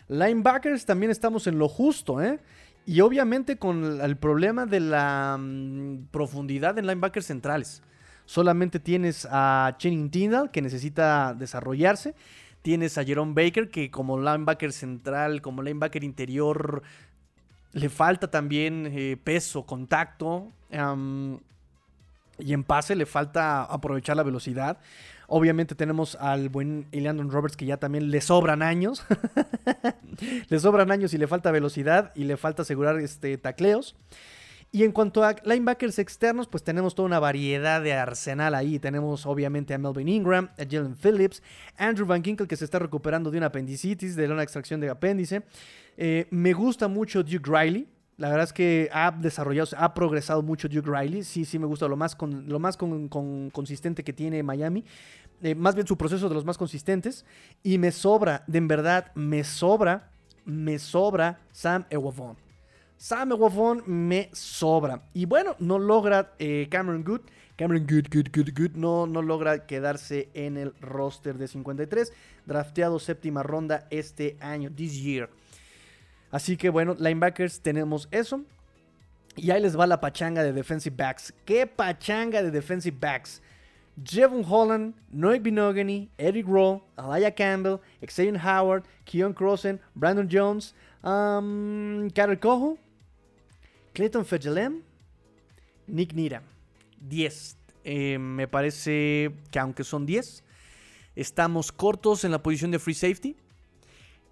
Linebackers también estamos en lo justo, ¿eh? Y obviamente con el problema de la mm, profundidad en linebackers centrales. Solamente tienes a Channing Tindall, que necesita desarrollarse. Tienes a Jerome Baker, que como linebacker central, como linebacker interior, le falta también eh, peso, contacto. y en pase le falta aprovechar la velocidad. Obviamente tenemos al buen Landon Roberts que ya también le sobran años. le sobran años y le falta velocidad y le falta asegurar este, tacleos. Y en cuanto a linebackers externos, pues tenemos toda una variedad de arsenal ahí. Tenemos obviamente a Melvin Ingram, a Jalen Phillips, Andrew Van Ginkel que se está recuperando de una apendicitis, de una extracción de apéndice. Eh, me gusta mucho Duke Riley. La verdad es que ha desarrollado, ha progresado mucho Duke Riley. Sí, sí me gusta lo más, con, lo más con, consistente que tiene Miami. Eh, más bien su proceso de los más consistentes. Y me sobra, de verdad, me sobra, me sobra Sam Ewavon. Sam Wafon me sobra. Y bueno, no logra eh, Cameron Good. Cameron Good, Good, Good, Good. No, no logra quedarse en el roster de 53. Drafteado séptima ronda este año, this year. Así que bueno, linebackers tenemos eso. Y ahí les va la pachanga de defensive backs. ¿Qué pachanga de defensive backs? Jevon Holland, Noah Binogany, Eric Rowe, Alaya Campbell, Xavier Howard, Keon Crossen, Brandon Jones, um, Carol Cojo, Clayton Fejelem, Nick Nira. 10. Eh, me parece que aunque son 10, estamos cortos en la posición de free safety.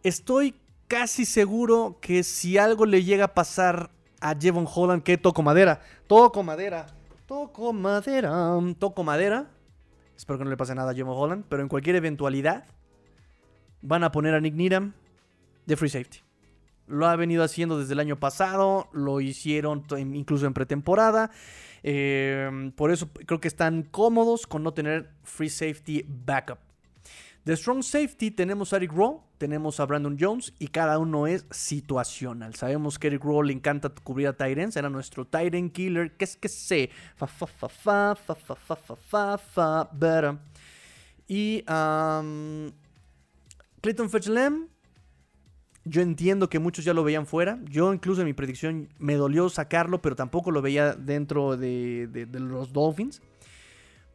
Estoy casi seguro que si algo le llega a pasar a Jevon Holland, que toco madera, toco madera, toco madera, toco madera. Espero que no le pase nada a Jevon Holland, pero en cualquier eventualidad van a poner a Nick Needham de free safety. Lo ha venido haciendo desde el año pasado, lo hicieron incluso en pretemporada. Em, por eso creo que están cómodos con no tener free safety backup. De Strong Safety tenemos a Eric Rowe, tenemos a Brandon Jones y cada uno es situacional. Sabemos que Eric Rowe le encanta cubrir a Tyrants, era nuestro Tyrant killer, que es que sé, fa fa fa fa fa fa fa fa fa. Y um, Clayton Fetchlem yo entiendo que muchos ya lo veían fuera. Yo incluso en mi predicción me dolió sacarlo, pero tampoco lo veía dentro de, los Dolphins.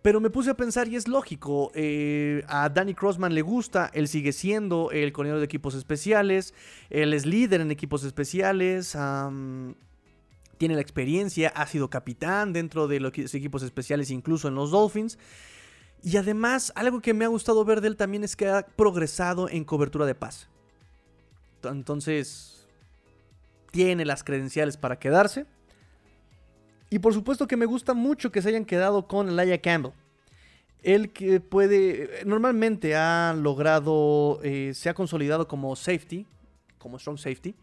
Pero me puse a pensar y es lógico. Eh, a Danny Crossman le gusta, él sigue siendo el coordinador de equipos especiales, él es líder en equipos especiales, tiene la experiencia, ha sido capitán dentro de los equipos especiales, incluso en los Dolphins. Y además, algo que me ha gustado ver de él también es que ha progresado en cobertura de paz. Entonces, tiene las credenciales para quedarse. Y por supuesto que me gusta mucho que se hayan quedado con Laia Campbell. Él que puede, normalmente ha logrado, eh, se ha consolidado como safety, como strong safety,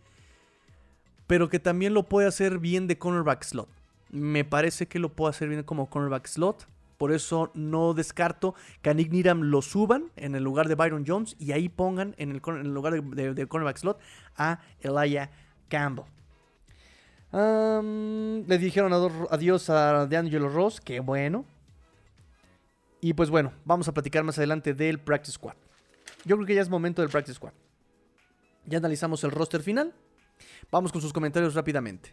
pero que también lo puede hacer bien de cornerback slot. Me parece que lo puede hacer bien como cornerback slot. Por eso no descarto que a Nick Needham lo suban en el lugar de Byron Jones y ahí pongan en el, lugar de, cornerback slot a Elijah Campbell. le dijeron adiós a D'Angelo Ross, que bueno. Y pues bueno, vamos a platicar más adelante del Practice Squad. Yo creo que ya es momento del Practice Squad. Ya analizamos el roster final. Vamos con sus comentarios rápidamente.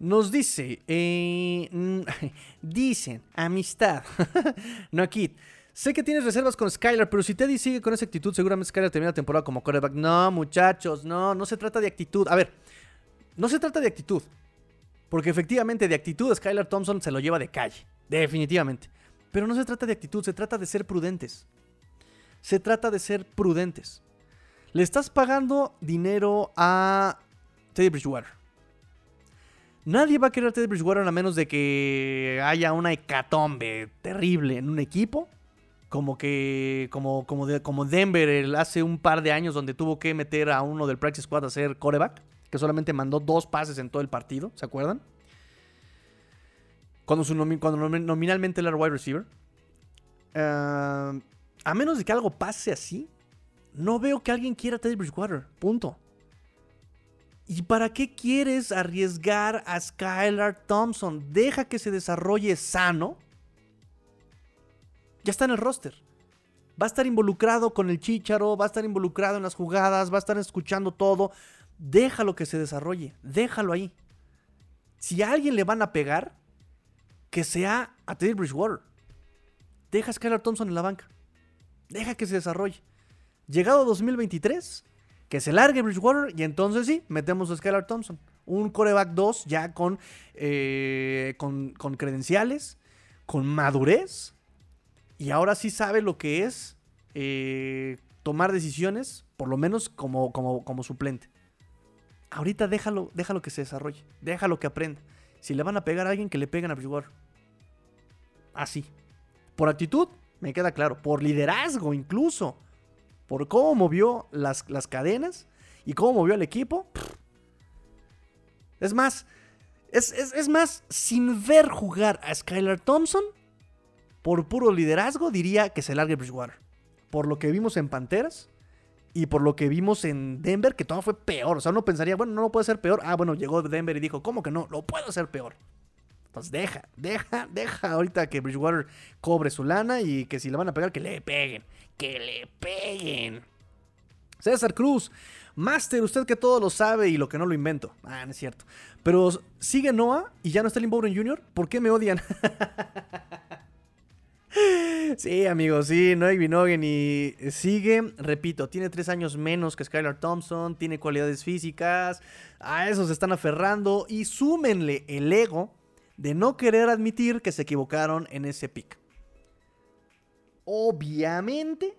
Nos dice, eh, dicen, amistad. no, Kit. Sé que tienes reservas con Skylar, pero si Teddy sigue con esa actitud, seguramente Skylar termina la temporada como quarterback. No, muchachos, no, no se trata de actitud. A ver, no se trata de actitud. Porque efectivamente de actitud Skylar Thompson se lo lleva de calle. Definitivamente. Pero no se trata de actitud, se trata de ser prudentes. Se trata de ser prudentes. Le estás pagando dinero a Teddy Bridgewater. Nadie va a querer a Teddy Bridgewater a menos de que haya una hecatombe terrible en un equipo. Como que. Como, como, como Denver hace un par de años donde tuvo que meter a uno del Practice Squad a ser coreback. Que solamente mandó dos pases en todo el partido. ¿Se acuerdan? Cuando, su cuando nominalmente era wide receiver. Eh, a menos de que algo pase así. No veo que alguien quiera a Teddy Bridgewater. Punto. ¿Y para qué quieres arriesgar a Skylar Thompson? Deja que se desarrolle sano. Ya está en el roster. Va a estar involucrado con el chicharo, va a estar involucrado en las jugadas, va a estar escuchando todo. Déjalo que se desarrolle, déjalo ahí. Si a alguien le van a pegar, que sea a Teddy Bridgewater. Deja a Skylar Thompson en la banca. Deja que se desarrolle. Llegado 2023, que se largue Bridgewater y entonces sí, metemos a Skylar Thompson. Un coreback 2 ya con, eh, con, con credenciales, con madurez y ahora sí sabe lo que es eh, tomar decisiones, por lo menos como, como, como suplente. Ahorita déjalo, déjalo que se desarrolle, déjalo que aprenda. Si le van a pegar a alguien, que le peguen a Bridgewater. Así. Por actitud, me queda claro. Por liderazgo, incluso. Por cómo movió las, las cadenas y cómo movió al equipo. Es más, es, es, más, sin ver jugar a Skylar Thompson, por puro liderazgo, diría que se largue Bridgewater. Por lo que vimos en Panteras y por lo que vimos en Denver, que todo fue peor. O sea, uno pensaría, bueno, no, lo puede ser peor. Ah, bueno, llegó Denver y dijo, ¿cómo que no? Lo puedo hacer peor. Entonces deja, deja, deja ahorita que Bridgewater cobre su lana y que si le van a pegar, que le peguen. Que le peguen. César Cruz, Master, usted que todo lo sabe y lo que no lo invento. Ah, no es cierto. Pero sigue Noah y ya no está Lynn Jr. ¿Por qué me odian? Sí, amigos, sí, Noah Vinogen y sigue, repito, tiene tres años menos que Skylar Thompson, tiene cualidades físicas, a eso se están aferrando y súmenle el ego de no querer admitir que se equivocaron en ese pick. Obviamente,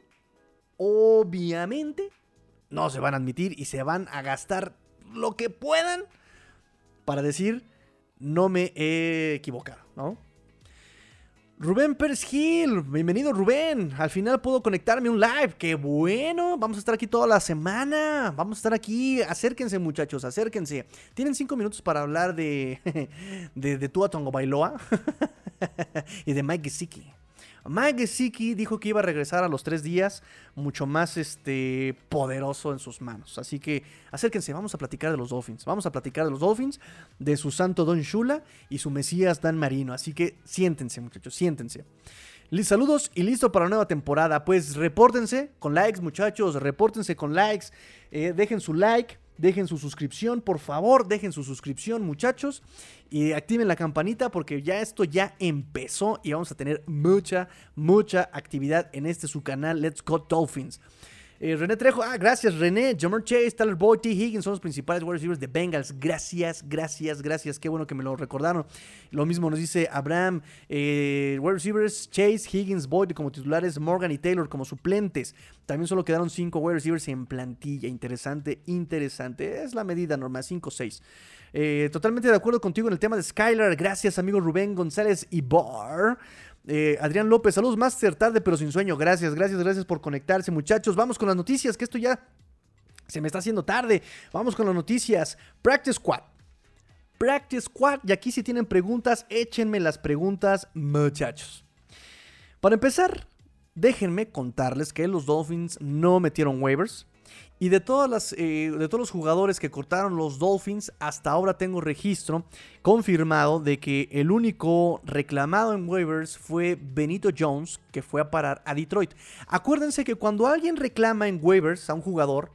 obviamente, no se van a admitir y se van a gastar lo que puedan para decir no me he equivocado, ¿no? Rubén Pérez Gil, bienvenido Rubén. Al final puedo conectarme un live. Qué bueno. Vamos a estar aquí toda la semana. Vamos a estar aquí. Acérquense, muchachos, acérquense. Tienen cinco minutos para hablar de, de, de Tua Tongo Bailoa y de Mike Gesicki. Mike dijo que iba a regresar a los tres días mucho más este, poderoso en sus manos. Así que acérquense, vamos a platicar de los Dolphins. Vamos a platicar de los Dolphins, de su santo Don Shula y su Mesías Dan Marino. Así que siéntense, muchachos, siéntense. Saludos y listo para la nueva temporada. Pues repórtense con likes, muchachos. Repórtense con likes. Eh, dejen su like. Dejen su suscripción, por favor, dejen su suscripción, muchachos. Y activen la campanita porque ya esto ya empezó y vamos a tener mucha, mucha actividad en este su canal Let's Go Dolphins. Eh, René Trejo, ah, gracias René. Jamar Chase, Tyler Boyd, T. Higgins son los principales wide receivers de Bengals. Gracias, gracias, gracias. Qué bueno que me lo recordaron. Lo mismo nos dice Abraham. Eh, wide receivers, Chase, Higgins, Boyd como titulares, Morgan y Taylor como suplentes. También solo quedaron 5 wide receivers en plantilla. Interesante, interesante. Es la medida normal, 5-6. Eh, totalmente de acuerdo contigo en el tema de Skylar. Gracias, amigo Rubén González y Bar. Eh, Adrián López, saludos, Master, tarde pero sin sueño. Gracias, gracias, gracias por conectarse, muchachos. Vamos con las noticias, que esto ya se me está haciendo tarde. Vamos con las noticias. Practice Squad. Practice Squad. Y aquí si tienen preguntas, échenme las preguntas, muchachos. Para empezar, déjenme contarles que los Dolphins no metieron waivers. Y de, todas las, eh, de todos los jugadores que cortaron los Dolphins, hasta ahora tengo registro confirmado de que el único reclamado en waivers fue Benito Jones, que fue a parar a Detroit. Acuérdense que cuando alguien reclama en waivers a un jugador,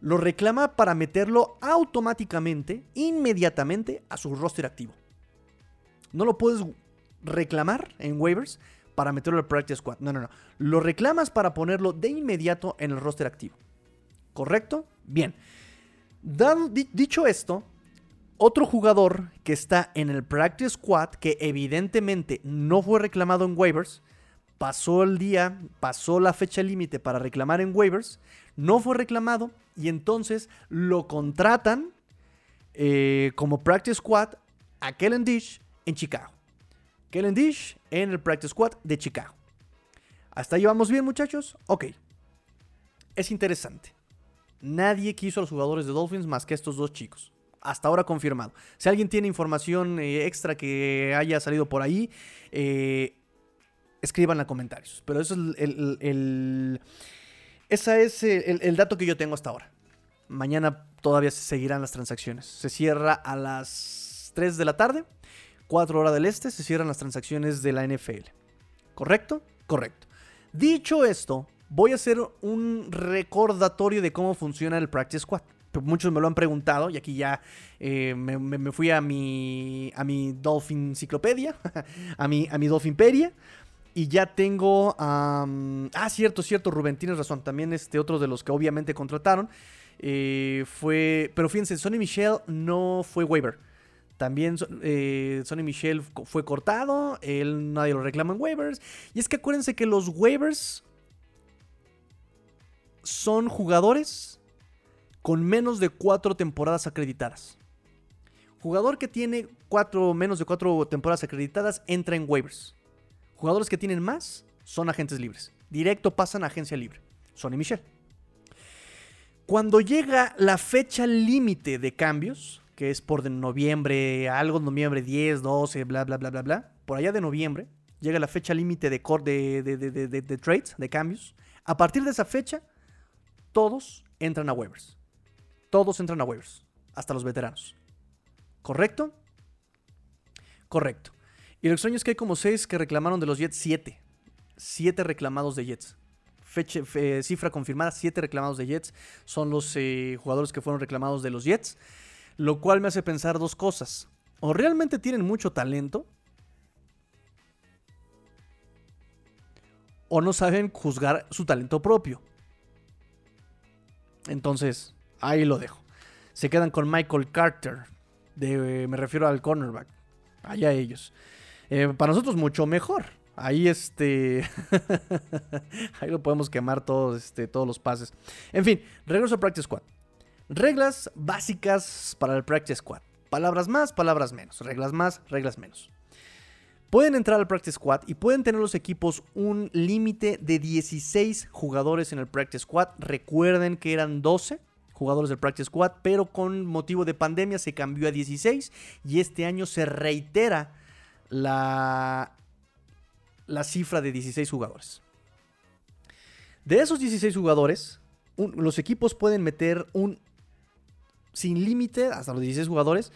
lo reclama para meterlo automáticamente, inmediatamente, a su roster activo. No lo puedes reclamar en waivers para meterlo al practice squad. No, no, no. Lo reclamas para ponerlo de inmediato en el roster activo. ¿Correcto? Bien. dicho esto, otro jugador que está en el Practice Squad, que evidentemente no fue reclamado en waivers, pasó el día, pasó la fecha límite para reclamar en waivers, no fue reclamado y entonces lo contratan eh, como Practice Squad a Kellen Dish en Chicago. Kellen Dish en el Practice Squad de Chicago. ¿Hasta ahí vamos bien, muchachos? Ok. Es interesante. Nadie quiso a los jugadores de Dolphins más que estos dos chicos. Hasta ahora confirmado. Si alguien tiene información eh, extra que haya salido por ahí, eh, escriban en comentarios. Pero eso es el, ese es el, dato que yo tengo hasta ahora. Mañana todavía se seguirán las transacciones. Se cierra a las 3 de la tarde, 4 horas del este, se cierran las transacciones de la NFL. ¿Correcto? Correcto. Dicho esto, voy a hacer un recordatorio de cómo funciona el Practice Squad. Muchos me lo han preguntado y aquí ya eh, me, fui a mi, a mi Dolphin Enciclopedia, a mi, a mi. Y ya tengo. ah, cierto, cierto, Rubén, tienes razón. También este otro de los que obviamente contrataron. Eh, fue. Pero fíjense, Sonny Michel no fue waiver. También eh, Sonny Michel fue cortado. Él nadie lo reclama en waivers. Y es que acuérdense que los waivers son jugadores con menos de cuatro temporadas acreditadas. Jugador que tiene cuatro, menos de cuatro temporadas acreditadas entra en waivers. Jugadores que tienen más son agentes libres. Directo pasan a agencia libre. Sonny Michel. Cuando llega la fecha límite de cambios, que es por de noviembre, algo noviembre 10, 12, bla, bla, bla, bla, bla, por allá de noviembre, llega la fecha límite de, de, de, de, trades, de cambios. A partir de esa fecha, todos entran a waivers. Todos entran a waivers, hasta los veteranos. ¿Correcto? Correcto. Y lo extraño es que hay como seis que reclamaron de los Jets, siete. Siete reclamados de Jets. Cifra confirmada, siete reclamados de Jets. Son los eh, jugadores que fueron reclamados de los Jets. Lo cual me hace pensar dos cosas. O realmente tienen mucho talento. O no saben juzgar su talento propio. Entonces, ahí lo dejo. Se quedan con Michael Carter. De, me refiero al cornerback. Allá ellos. Eh, para nosotros mucho mejor. Ahí este. ahí lo podemos quemar todos, este, todos los pases. En fin, regreso a Practice Squad. Reglas básicas para el Practice Squad. Palabras más, palabras menos. Reglas más, reglas menos. Pueden entrar al Practice Squad y pueden tener los equipos un límite de 16 jugadores en el Practice Squad. Recuerden que eran 12 jugadores del Practice Squad, pero con motivo de pandemia se cambió a 16 y este año se reitera la, la cifra de 16 jugadores. De esos 16 jugadores, los equipos pueden meter un sin límite hasta los 16 jugadores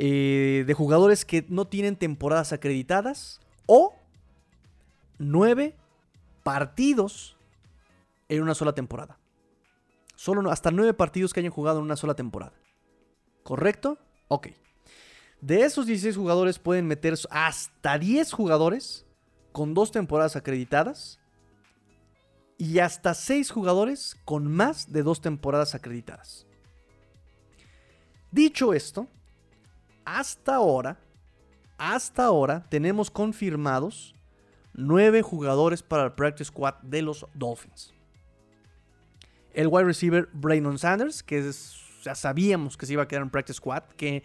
eh, de jugadores que no tienen temporadas acreditadas o 9 partidos en una sola temporada. Solo hasta 9 partidos que hayan jugado en una sola temporada. ¿Correcto? Ok. De esos 16 jugadores pueden meter hasta 10 jugadores con dos temporadas acreditadas y hasta 6 jugadores con más de dos temporadas acreditadas. Dicho esto, hasta ahora, hasta ahora tenemos confirmados 9 jugadores para el practice squad de los Dolphins. El wide receiver Brandon Sanders, que ya sabíamos que se iba a quedar en practice squad, que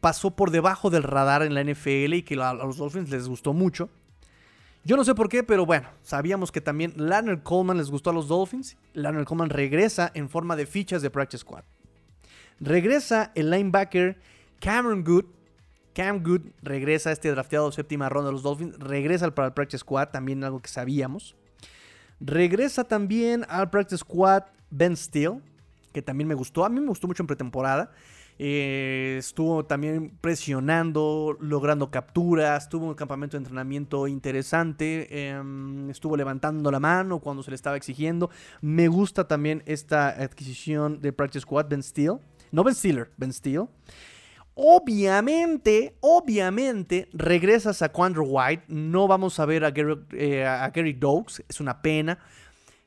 pasó por debajo del radar en la NFL y que a los Dolphins les gustó mucho. Yo no sé por qué, pero bueno, sabíamos que también Leonard Coleman les gustó a los Dolphins. Leonard Coleman regresa en forma de fichas de Practice Squad. Regresa el linebacker Cameron Good. Cam Good regresa a este drafteado séptima ronda de los Dolphins. Regresa para el Practice Squad, también algo que sabíamos. Regresa también al Practice Squad Ben Steele, que también me gustó. A mí me gustó mucho en pretemporada. Eh, estuvo también presionando, logrando capturas, tuvo un campamento de entrenamiento interesante, em, estuvo levantando la mano cuando se le estaba exigiendo. Me gusta también esta adquisición de Practice Squad, Ben Steele. No Ben Steeler, Ben Steele. Obviamente, obviamente, regresas a Quandro White. No vamos a ver a Gary, eh, a Gary Dokes. Es una pena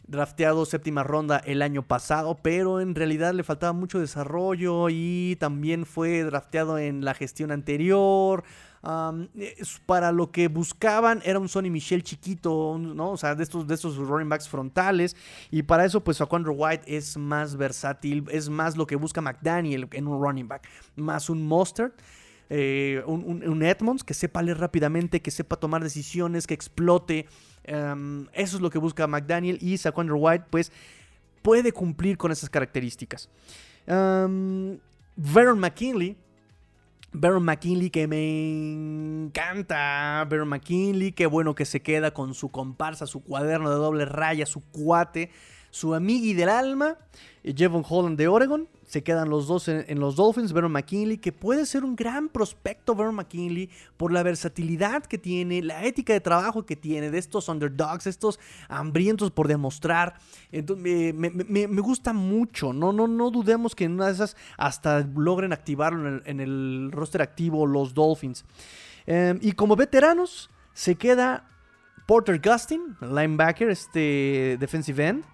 drafteado séptima ronda el año pasado, pero en realidad le faltaba mucho desarrollo y también fue drafteado en la gestión anterior. Para lo que buscaban era un Sonny Michel chiquito, ¿no? O sea, de estos, de estos running backs frontales. Y para eso, pues Aquandro White es más versátil, es más lo que busca McDaniel en un running back, más un Mustard. Eh, un, Edmonds que sepa leer rápidamente, que sepa tomar decisiones, que explote. Eso es lo que busca McDaniel y Saquon White, pues puede cumplir con esas características. Um, Veron McKinley. Baron McKinley que me encanta. Baron McKinley, qué bueno que se queda con su comparsa, su cuaderno de doble raya, su cuate su amigui del alma, Jevon Holland de Oregon. Se quedan los dos en, los Dolphins, Vernon McKinley, que puede ser un gran prospecto, Vernon McKinley, por la versatilidad que tiene, la ética de trabajo que tiene, de estos underdogs, estos hambrientos por demostrar. Entonces, me, gusta mucho, no, no, no dudemos que en una de esas hasta logren activarlo en el, roster activo los Dolphins. Em, y como veteranos, se queda Porter Gustin, linebacker, este defensive end.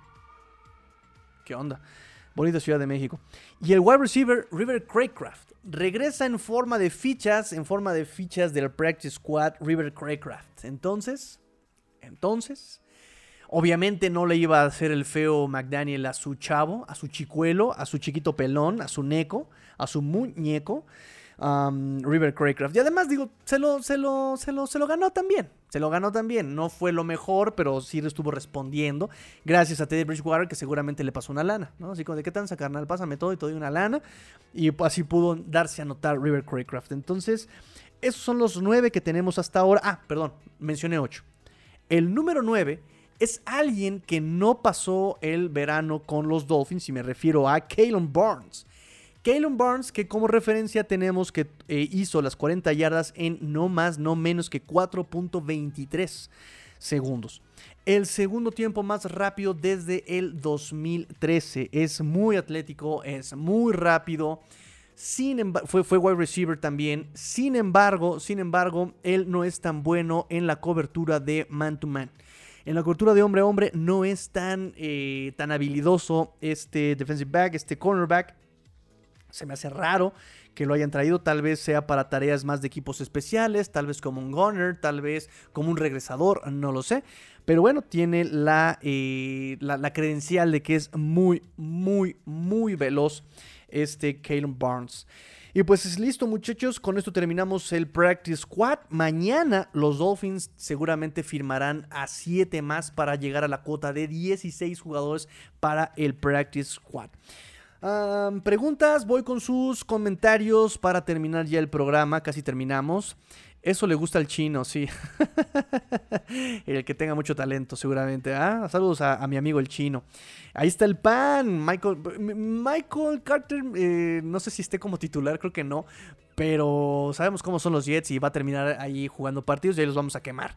¿Qué onda? bonita Ciudad de México. Y el wide receiver River Craycraft regresa en forma de fichas, en forma de fichas del practice squad River Craycraft. Entonces, entonces, obviamente no le iba a hacer el feo McDaniel a su chavo, a su chicuelo, a su chiquito pelón, a su neco, a su muñeco. River Craycraft. Y además, digo, se lo, se, lo, se, lo, se lo ganó también. Se lo ganó también. No fue lo mejor, pero sí estuvo respondiendo. Gracias a Teddy Bridgewater, que seguramente le pasó una lana. ¿no? Así como, ¿de qué tan carnal? Pásame todo y te doy una lana. Y así pudo darse a notar River Craycraft. Entonces, esos son los nueve que tenemos hasta ahora. Ah, perdón, mencioné ocho. El número nueve es alguien que no pasó el verano con los Dolphins, y me refiero a Kalen Barnes. Kalen Barnes, que como referencia tenemos que eh, hizo las 40 yardas en no más, no menos que 4.23 segundos. El segundo tiempo más rápido desde el 2013. Es muy atlético, es muy rápido. Sin fue, fue wide receiver también. Sin embargo, sin embargo, él no es tan bueno en la cobertura de man to man. En la cobertura de hombre a hombre no es tan, eh, tan habilidoso este defensive back, este cornerback. Se me hace raro que lo hayan traído, tal vez sea para tareas más de equipos especiales, tal vez como un gunner, tal vez como un regresador, no lo sé. Pero bueno, tiene la, eh, la, credencial de que es muy, muy, muy veloz este Kalen Barnes. Y pues es listo muchachos, con esto terminamos el Practice Squad. Mañana los Dolphins seguramente firmarán a 7 más para llegar a la cuota de 16 jugadores para el Practice Squad preguntas, voy con sus comentarios para terminar ya el programa, casi terminamos. Eso le gusta al chino, sí. el que tenga mucho talento, seguramente. Ah, saludos a, mi amigo el chino. Ahí está el pan. Michael, Michael Carter, eh, no sé si esté como titular, creo que no. Pero sabemos cómo son los Jets y va a terminar ahí jugando partidos y ahí los vamos a quemar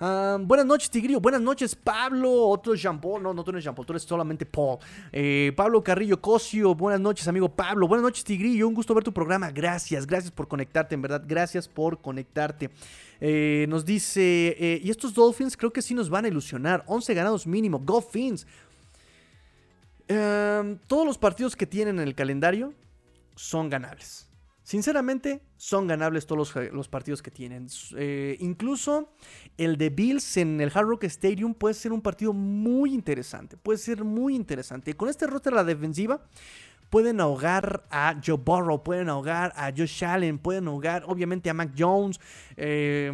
buenas noches, Tigrillo. Buenas noches, Pablo. Otro Jean Paul. No, no, tú eres Jean Paul, tú eres solamente Paul. Eh, Pablo Carrillo Cosio. Buenas noches, amigo Pablo. Buenas noches, Tigrillo. Un gusto ver tu programa. Gracias, gracias por conectarte, en verdad. Gracias por conectarte. Eh, nos dice, eh, y estos Dolphins creo que sí nos van a ilusionar. 11 ganados mínimo. Go Fins. todos los partidos que tienen en el calendario son ganables. Sinceramente, son ganables todos los, partidos que tienen. Eh, incluso el de Bills en el Hard Rock Stadium puede ser un partido muy interesante. Puede ser muy interesante. Con este roster a la defensiva, pueden ahogar a Joe Burrow, pueden ahogar a Josh Allen, pueden ahogar obviamente a Mac Jones. Eh,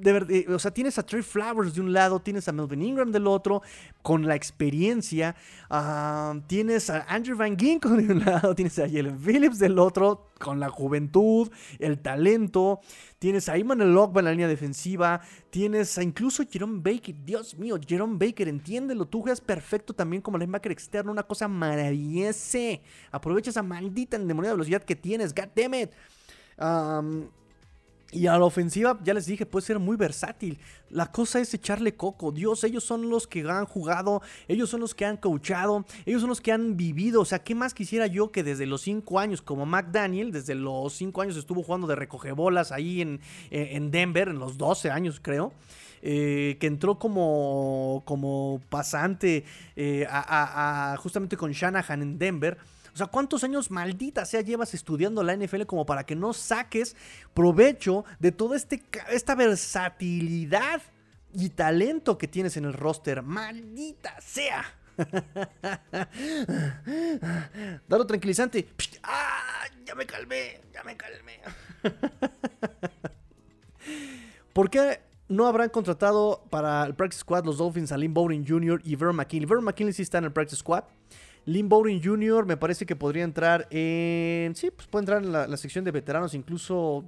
de o sea, tienes a Trey Flowers de un lado, tienes a Melvin Ingram del otro, con la experiencia. Ah, tienes a Andrew Van Ginkle de un lado, tienes a Jalen Phillips del otro, con la juventud, el talento. Tienes a Iman Elokba en la línea defensiva. Tienes a incluso Jerome Baker. Dios mío, Jerome Baker, entiéndelo. Tú juegas perfecto también como linebacker externo. Una cosa maravillosa. Aprovecha esa maldita endemoniada velocidad que tienes. God damn it. Y a la ofensiva, ya les dije, puede ser muy versátil. La cosa es echarle coco. Dios, ellos son los que han jugado, ellos son los que han coachado, ellos son los que han vivido. O sea, ¿qué más quisiera yo que desde los 5 años, como McDaniel, desde los 5 años estuvo jugando de recogebolas ahí en, en Denver, en los 12 años creo? Eh, que entró como, como pasante eh, a, justamente con Shanahan en Denver o sea, ¿cuántos años maldita sea llevas estudiando la NFL como para que no saques provecho de toda este, esta versatilidad y talento que tienes en el roster? Maldita sea. Dalo tranquilizante. ¡Ah! Ya me calmé, ya me calmé. ¿Por qué no habrán contratado para el Practice Squad los Dolphins a Lynn Bowden Jr. y Vernon McKinley? Vernon McKinley sí está en el Practice Squad. Lynn Bowden Jr. me parece que podría entrar en. Sí, pues puede entrar en la, sección de veteranos. Incluso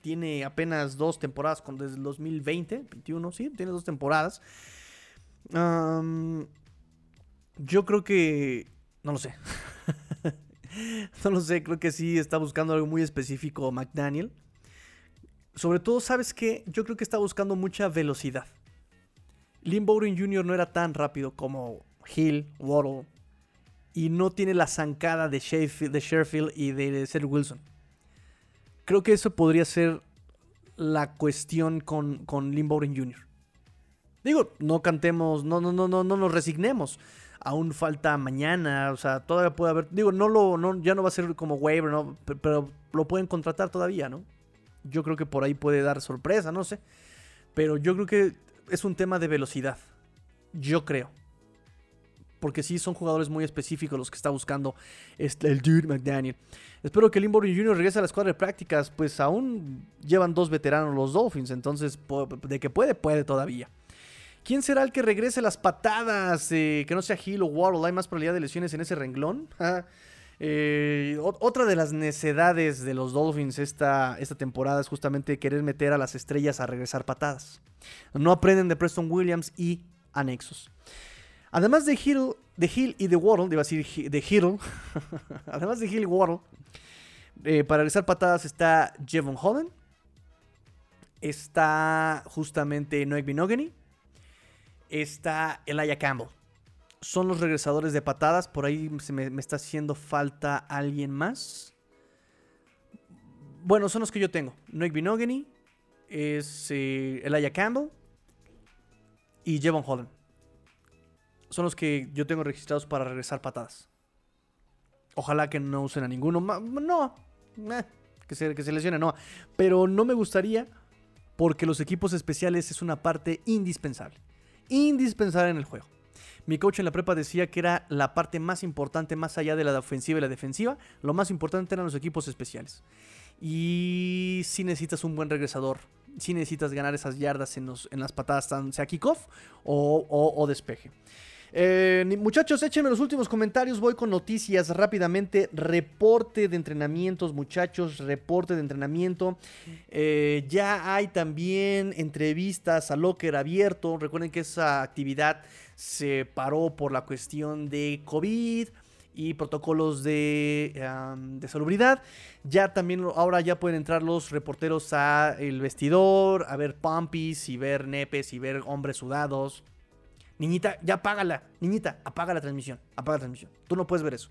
tiene apenas dos temporadas con, desde el 2020, 21, sí, tiene dos temporadas. Yo creo que... No lo sé. no lo sé, creo que sí está buscando algo muy específico McDaniel. Sobre todo, ¿sabes qué? Yo creo que está buscando mucha velocidad. Lynn Bowden Jr. no era tan rápido como Hill, Waddle. Y no tiene la zancada de Sheffield, y de Seth Wilson. Creo que eso podría ser la cuestión con, con Lynn Jr. Digo, no cantemos, no, no, no, no, no nos resignemos. Aún falta mañana, o sea, todavía puede haber. Digo, no lo, no, ya no va a ser como waiver, ¿no? Pero lo pueden contratar todavía, ¿no? Yo creo que por ahí puede dar sorpresa, no sé. Pero yo creo que es un tema de velocidad. Yo creo. Porque sí son jugadores muy específicos los que está buscando este, el Dude McDaniel. Espero que Limbo Jr. regrese a la escuadra de prácticas. Pues aún llevan dos veteranos los Dolphins. Entonces, de que puede, puede todavía. ¿Quién será el que regrese las patadas? Eh, que no sea Hill o Waddle. ¿Hay más probabilidad de lesiones en ese renglón? Eh, otra de las necedades de los Dolphins esta, esta temporada es justamente querer meter a las estrellas a regresar patadas. No aprenden de Preston Williams y anexos. Además de Hill, de Hill y de Waddle, iba a decir de Hill, además de Hill y Waddle, eh, para regresar patadas está Jevon Holland, está justamente Noek Binogany, está Elijah Campbell son los regresadores de patadas. Por ahí se me, está haciendo falta alguien más. Bueno, son los que yo tengo. Noik Binogany, es eh, Elijah Campbell y Jevon Holland. Son los que yo tengo registrados para regresar patadas. Ojalá que no usen a ninguno. No, que, se, que se lesione, no. Pero no me gustaría porque los equipos especiales es una parte indispensable. Indispensable en el juego. Mi coach en la prepa decía que era la parte más importante, más allá de la ofensiva y la defensiva, lo más importante eran los equipos especiales. Y si necesitas un buen regresador, si necesitas ganar esas yardas en, las patadas, sea kickoff o, despeje. Eh, muchachos, échenme los últimos comentarios. Voy con noticias rápidamente. Reporte de entrenamientos, muchachos. Reporte de entrenamiento. Eh, ya hay también entrevistas a Locker abierto. Recuerden que esa actividad se paró por la cuestión de COVID y protocolos de, de, salubridad. Ya también ahora ya pueden entrar los reporteros a el vestidor, a ver pompis y ver nepes y ver hombres sudados. Niñita, ya apágala. Niñita, apaga la transmisión. Apaga la transmisión. Tú no puedes ver eso.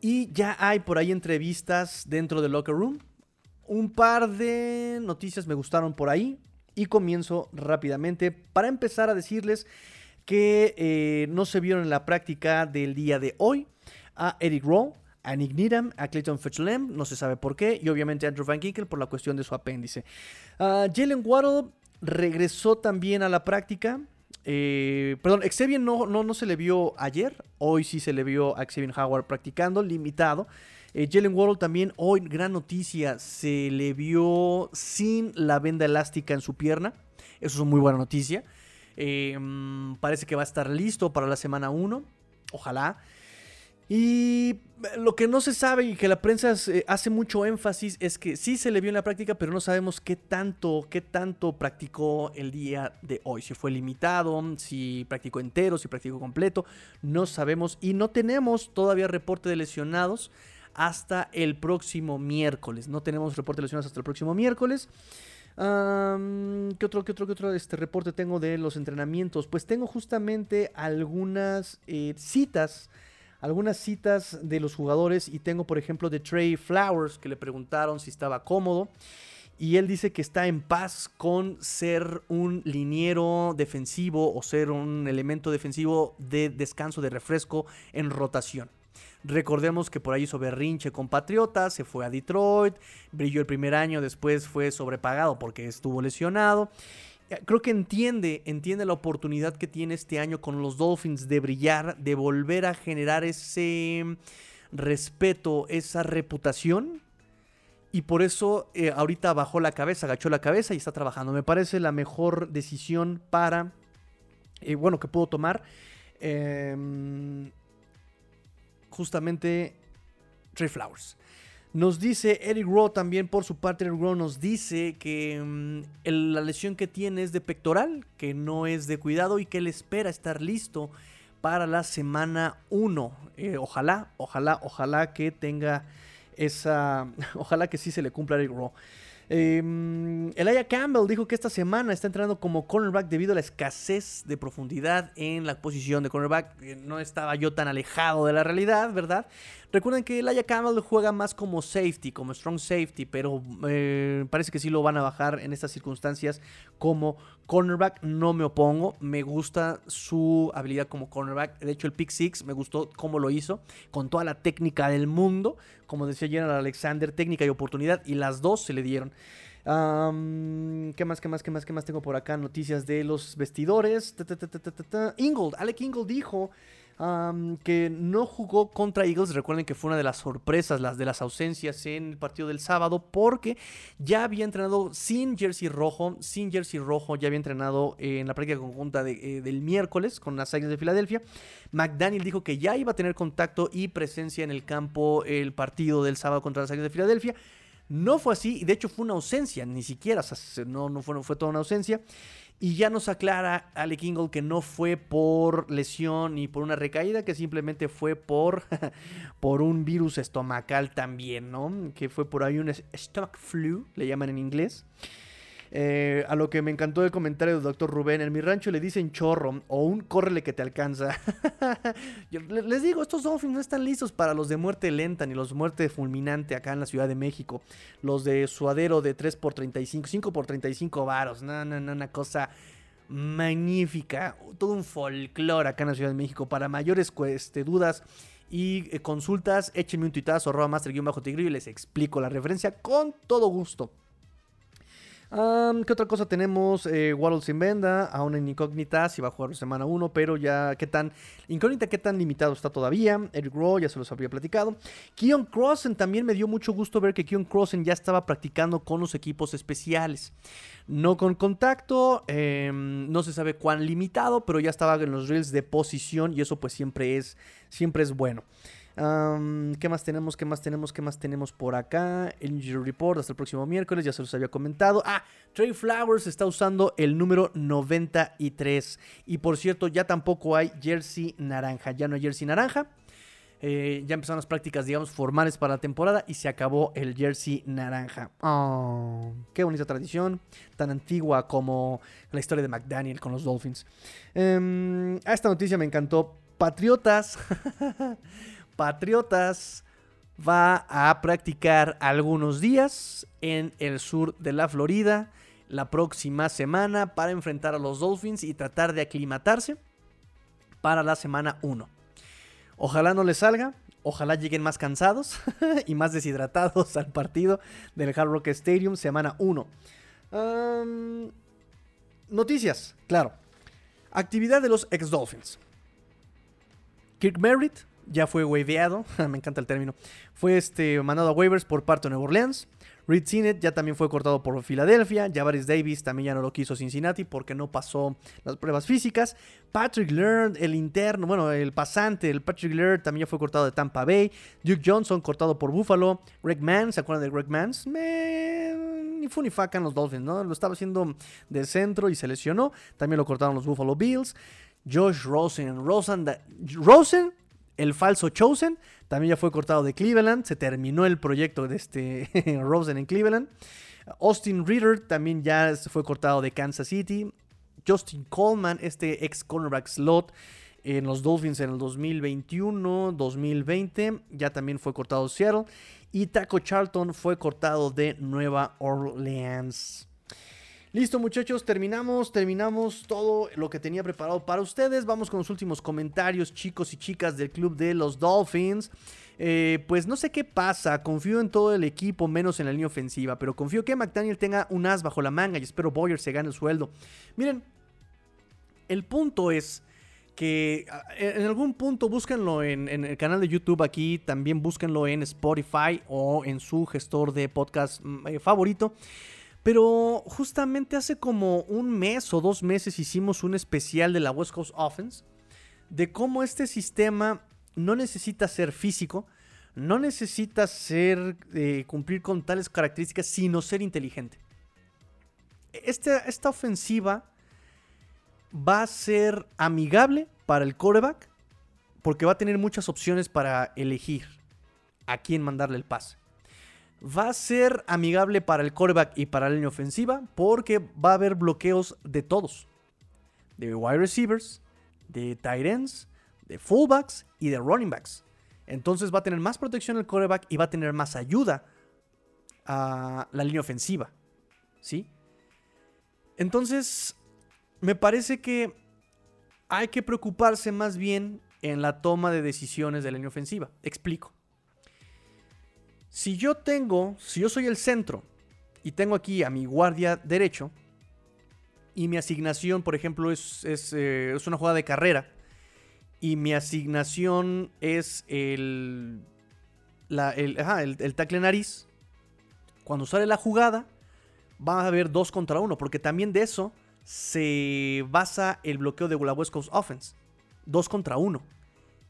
y ya hay por ahí entrevistas dentro del locker room. Un par de noticias me gustaron por ahí y comienzo rápidamente para empezar a decirles que eh, no se vieron en la práctica del día de hoy a Eric Rowe, a Nick Needham, a Clayton Fetchlem, no se sabe por qué, y obviamente a Andrew Van Ginkel por la cuestión de su apéndice. Jalen Waddle regresó también a la práctica. Eh, perdón, Xavier no, no, no se le vio ayer, hoy sí se le vio a Xavier Howard practicando, limitado. Eh, Jalen Waddle también, hoy gran noticia, se le vio sin la venda elástica en su pierna. Eso es una muy buena noticia. Eh, mm, parece que va a estar listo para la semana 1. Ojalá. Y lo que no se sabe y que la prensa eh, hace mucho énfasis es que sí se le vio en la práctica, pero no sabemos qué tanto, qué tanto practicó el día de hoy. Si fue limitado, si practicó entero, si practicó completo, no sabemos y no tenemos todavía reporte de lesionados hasta el próximo miércoles. No tenemos reporte de lesiones hasta el próximo miércoles. ¿Qué otro, qué otro, qué otro este reporte tengo de los entrenamientos? Pues tengo justamente algunas eh, citas, algunas citas de los jugadores y tengo por ejemplo de Trey Flowers que le preguntaron si estaba cómodo y él dice que está en paz con ser un liniero defensivo o ser un elemento defensivo de descanso, de refresco en rotación. Recordemos que por ahí hizo berrinche con Patriotas, se fue a Detroit, brilló el primer año, después fue sobrepagado porque estuvo lesionado. Eh, creo que entiende, entiende la oportunidad que tiene este año con los Dolphins de brillar, de volver a generar ese respeto, esa reputación. Y por eso eh, ahorita bajó la cabeza, agachó la cabeza y está trabajando. Me parece la mejor decisión para, eh, bueno, que puedo tomar. Eh, justamente Trey Flowers. Nos dice Eric Rowe también por su parte, Eric Rowe nos dice que mm, la lesión que tiene es de pectoral, que no es de cuidado y que él espera estar listo para la semana 1. Eh, ojalá, ojalá, ojalá que tenga esa... Ojalá que sí se le cumpla a Eric Rowe. Eh, Elijah Campbell dijo que esta semana está entrando como cornerback debido a la escasez de profundidad en la posición de cornerback. No estaba yo tan alejado de la realidad, ¿verdad? Recuerden que Elijah Campbell juega más como safety, como strong safety, pero eh, parece que sí lo van a bajar en estas circunstancias como cornerback. No me opongo, me gusta su habilidad como cornerback. De hecho, el pick six me gustó cómo lo hizo, con toda la técnica del mundo. Como decía General Alexander, técnica y oportunidad, y las dos se le dieron. ¿Qué más, qué más, qué más, qué más tengo por acá? Noticias de los vestidores. Ingold, Alec Ingold dijo que no jugó contra Eagles. Recuerden que fue una de las sorpresas, las de las ausencias en el partido del sábado, porque ya había entrenado sin jersey rojo, sin jersey rojo, ya había entrenado en la práctica conjunta eh, del miércoles con las Águilas de Filadelfia. McDaniel dijo que ya iba a tener contacto y presencia en el campo el partido del sábado contra las Águilas de Filadelfia. No fue así, y de hecho fue una ausencia, ni siquiera, no, fue toda una ausencia. Y ya nos aclara Alec Ingle que no fue por lesión ni por una recaída, que simplemente fue por, por un virus estomacal también, ¿no? Que fue por ahí un stomach flu, le llaman en inglés. Eh, a lo que me encantó el comentario del doctor Rubén. En mi rancho le dicen chorro o un córrele que te alcanza. les digo, estos Dolphins no están listos para los de muerte lenta ni los de muerte fulminante acá en la Ciudad de México. Los de suadero de 3 por 35, 5 por 35 varos. No, no, no, una cosa magnífica. Todo un folclore acá en la Ciudad de México. Para mayores este, dudas y eh, consultas, échenme un tuitazo, arroba master-tigrillo y les explico la referencia con todo gusto. ¿Qué otra cosa tenemos? Eh, Waddle sin venda, aún en incógnita, si va a jugar semana 1, pero ya, ¿qué tan incógnita, qué tan limitado está todavía? Eric Rowe, ya se los había platicado. Keon Crossen, también me dio mucho gusto ver que Keon Crossen ya estaba practicando con los equipos especiales. No con contacto, em, no se sabe cuán limitado, pero ya estaba en los reels de posición y eso pues siempre es, siempre es bueno. ¿Qué más tenemos? ¿Qué más tenemos? ¿Qué más tenemos por acá? El Injury Report hasta el próximo miércoles, ya se los había comentado. Ah, Trey Flowers está usando el número 93. Y por cierto, ya tampoco hay jersey naranja. Ya no hay jersey naranja. Eh, ya empezaron las prácticas, digamos, formales para la temporada y se acabó el jersey naranja. Oh, qué bonita tradición, tan antigua como la historia de McDaniel con los Dolphins. Eh, esta noticia me encantó. Patriotas Patriotas va a practicar algunos días en el sur de la Florida la próxima semana para enfrentar a los Dolphins y tratar de aclimatarse para la semana 1. Ojalá no les salga, ojalá lleguen más cansados y más deshidratados al partido del Hard Rock Stadium semana 1. noticias, claro. Actividad de los ex Dolphins. Kirk Merritt ya fue waveado, me encanta el término, fue este, mandado a waivers por parte de Nueva Orleans. Reed Sinet ya también fue cortado por Filadelfia. Javaris Davis también ya no lo quiso Cincinnati porque no pasó las pruebas físicas. Patrick Laird, el interno, bueno, el pasante, el Patrick Laird también ya fue cortado de Tampa Bay. Duke Johnson cortado por Buffalo. Greg Mann, ¿se acuerdan de Greg Mann? Ni fu ni facan los Dolphins, ¿no? Lo estaba haciendo de centro y se lesionó. También lo cortaron los Buffalo Bills. Josh Rosen. Rosen, Rosen el falso Chosen también ya fue cortado de Cleveland. Se terminó el proyecto de este Rosen en Cleveland. Austin Reader también ya fue cortado de Kansas City. Justin Coleman, este ex cornerback slot en los Dolphins en el 2021, 2020, ya también fue cortado de Seattle. Y Taco Charlton fue cortado de Nueva Orleans. Listo muchachos, terminamos, terminamos todo lo que tenía preparado para ustedes. Vamos con los últimos comentarios, chicos y chicas del club de los Dolphins. Eh, pues no sé qué pasa, confío en todo el equipo, menos en la línea ofensiva, pero confío que McDaniel tenga un as bajo la manga y espero Boyer se gane el sueldo. Miren, el punto es que en algún punto búsquenlo en, el canal de YouTube aquí, también búsquenlo en Spotify o en su gestor de podcast mm, eh, favorito. Pero justamente hace como un mes o dos meses hicimos un especial de la West Coast Offense, de cómo este sistema no necesita ser físico, no necesitas ser, eh, cumplir con tales características, sino ser inteligente. Este, esta ofensiva va a ser amigable para el coreback porque va a tener muchas opciones para elegir a quién mandarle el pase. Va a ser amigable para el coreback y para la línea ofensiva porque va a haber bloqueos de todos. De wide receivers, de tight ends, de fullbacks y de running backs. Entonces va a tener más protección el coreback y va a tener más ayuda a la línea ofensiva. ¿Sí? Entonces, me parece que hay que preocuparse más bien en la toma de decisiones de la línea ofensiva. Explico. Si yo tengo, si yo soy el centro y tengo aquí a mi guardia derecho y mi asignación, por ejemplo, es, es, eh, una jugada de carrera y mi asignación es el, el, el, el tackle nariz, cuando sale la jugada, va a haber dos contra uno, porque también de eso se basa el bloqueo de Coast Offense. Dos contra uno.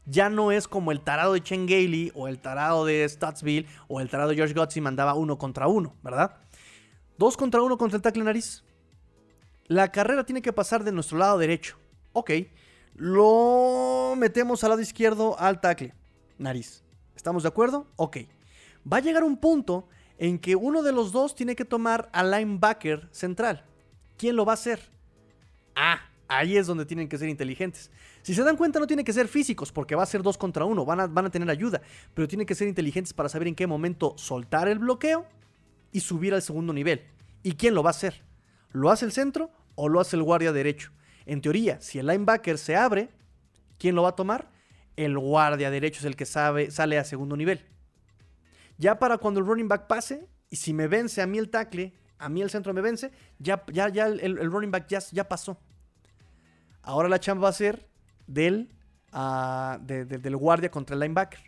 Ya no es como el tarado de Chen Gailey o el tarado de Statsville o el tarado de George Gotzi mandaba uno contra uno, ¿verdad? Dos contra uno contra el tackle nariz. La carrera tiene que pasar de nuestro lado derecho. Ok. Lo metemos al lado izquierdo al tackle nariz. ¿Estamos de acuerdo? Ok. Va a llegar un punto en que uno de los dos tiene que tomar al linebacker central. ¿Quién lo va a hacer? Ah, ahí es donde tienen que ser inteligentes. Si se dan cuenta, no tienen que ser físicos, porque va a ser dos contra uno, van a, van a tener ayuda, pero tienen que ser inteligentes para saber en qué momento soltar el bloqueo y subir al segundo nivel. ¿Y quién lo va a hacer? ¿Lo hace el centro o lo hace el guardia derecho? En teoría, si el linebacker se abre, ¿quién lo va a tomar? El guardia derecho es el que sabe, sale a segundo nivel. Ya para cuando el running back pase, y si me vence a mí el tackle, a mí el centro me vence, ya, ya, ya el, running back ya, ya, pasó. Ahora la chamba va a ser del, uh, del guardia contra el linebacker.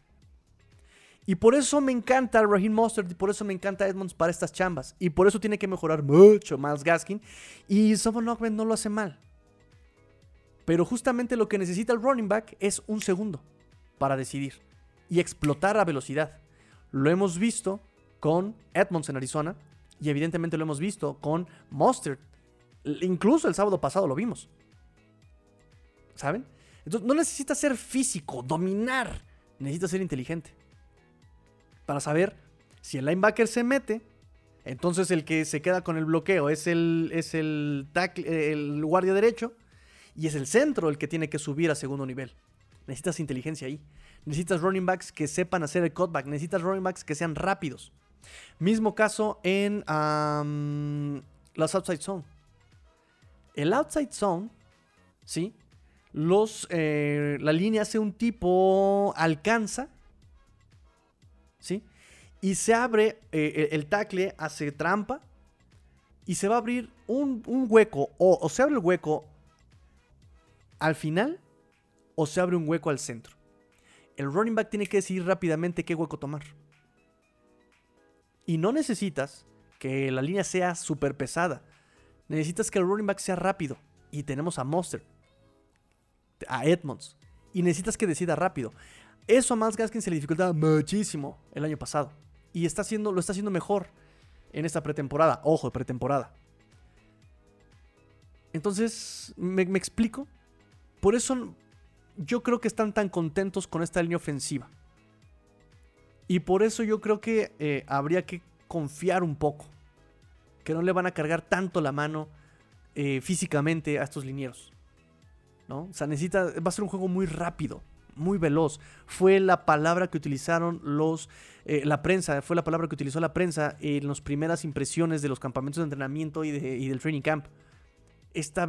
Y por eso me encanta Raheem Mostert y por eso me encanta Edmonds para estas chambas. Y por eso tiene que mejorar mucho más Gaskin. Y Someone no lo hace mal. Pero justamente lo que necesita el running back es un segundo para decidir y explotar a velocidad. Lo hemos visto con Edmonds en Arizona y evidentemente lo hemos visto con Monster. Incluso el sábado pasado lo vimos. ¿Saben? Entonces no necesita ser físico, dominar. Necesita ser inteligente. Para saber si el linebacker se mete, entonces el que se queda con el bloqueo es el, es el, el guardia derecho y es el centro el que tiene que subir a segundo nivel. Necesitas inteligencia ahí. Necesitas running backs que sepan hacer el cutback. Necesitas running backs que sean rápidos. Mismo caso en las outside zone. El outside zone, ¿sí? Los, eh, la línea hace un tipo alcanza, ¿sí? Y se abre, eh, el tackle hace trampa y se va a abrir un, hueco, o, o se abre el hueco al final o se abre un hueco al centro. El running back tiene que decidir rápidamente qué hueco tomar. Y no necesitas que la línea sea súper pesada. Necesitas que el running back sea rápido. Y tenemos a Monster, a Edmonds. Y necesitas que decida rápido. Eso a Miles Gaskin se le dificultaba muchísimo el año pasado. Y está haciendo, lo está haciendo mejor en esta pretemporada. Ojo, pretemporada. Entonces, ¿me, explico? Por eso yo creo que están tan contentos con esta línea ofensiva. Y por eso yo creo que eh, habría que confiar un poco. Que no le van a cargar tanto la mano eh, físicamente a estos linieros. ¿No? O sea, necesita, va a ser un juego muy rápido, muy veloz. Fue la palabra que utilizaron los, eh, la prensa, fue la palabra que utilizó la prensa en las primeras impresiones de los campamentos de entrenamiento y, del training camp. Esta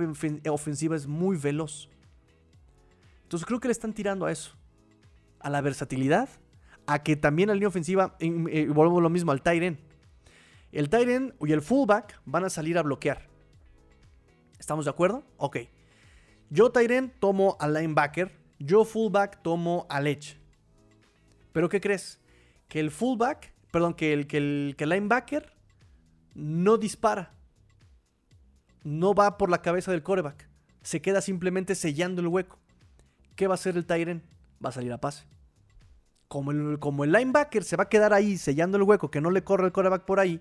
ofensiva es muy veloz. Entonces creo que le están tirando a eso. A la versatilidad. A que también la línea ofensiva, eh, volvemos lo mismo al Tyren. El Tyren y el fullback van a salir a bloquear. ¿Estamos de acuerdo? Ok. Yo Tyren tomo al linebacker. Yo fullback tomo al edge. Pero ¿qué crees? Que el fullback, perdón, que el, que el, linebacker no dispara. No va por la cabeza del coreback. Se queda simplemente sellando el hueco. ¿Qué va a hacer el Tyren? Va a salir a pase. como el, como el linebacker se va a quedar ahí sellando el hueco, que no le corre el coreback por ahí,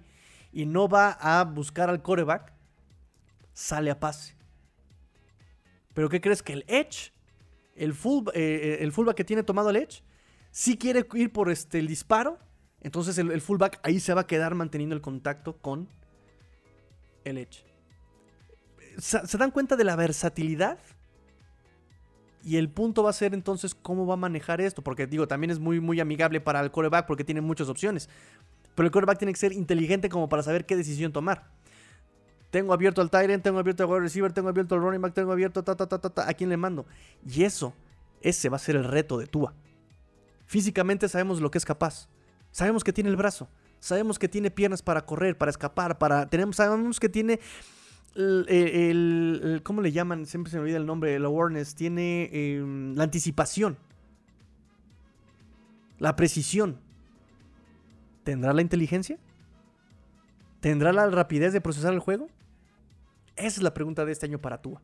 y no va a buscar al coreback, sale a pase. Pero ¿qué crees? Que el edge, el, full, eh, el fullback que tiene tomado el edge, si quiere ir por este, el disparo, entonces el, el, fullback ahí se va a quedar manteniendo el contacto con el edge. ¿Se dan cuenta de la versatilidad? Y el punto va a ser entonces cómo va a manejar esto. Porque digo, también es muy, muy amigable para el coreback porque tiene muchas opciones. Pero el coreback tiene que ser inteligente como para saber qué decisión tomar. Tengo abierto al Tyrant, tengo abierto al wide receiver, tengo abierto al running back, tengo abierto ta, ta, ta, ta, ta, a quién le mando. Y eso, ese va a ser el reto de Tua. Físicamente sabemos lo que es capaz. Sabemos que tiene el brazo. Sabemos que tiene piernas para correr, para escapar, para. Tenemos, sabemos que tiene el, ¿cómo le llaman? Siempre se me olvida el nombre, el awareness, tiene em, la anticipación, la precisión. ¿Tendrá la inteligencia? ¿Tendrá la rapidez de procesar el juego? Esa es la pregunta de este año para Tua.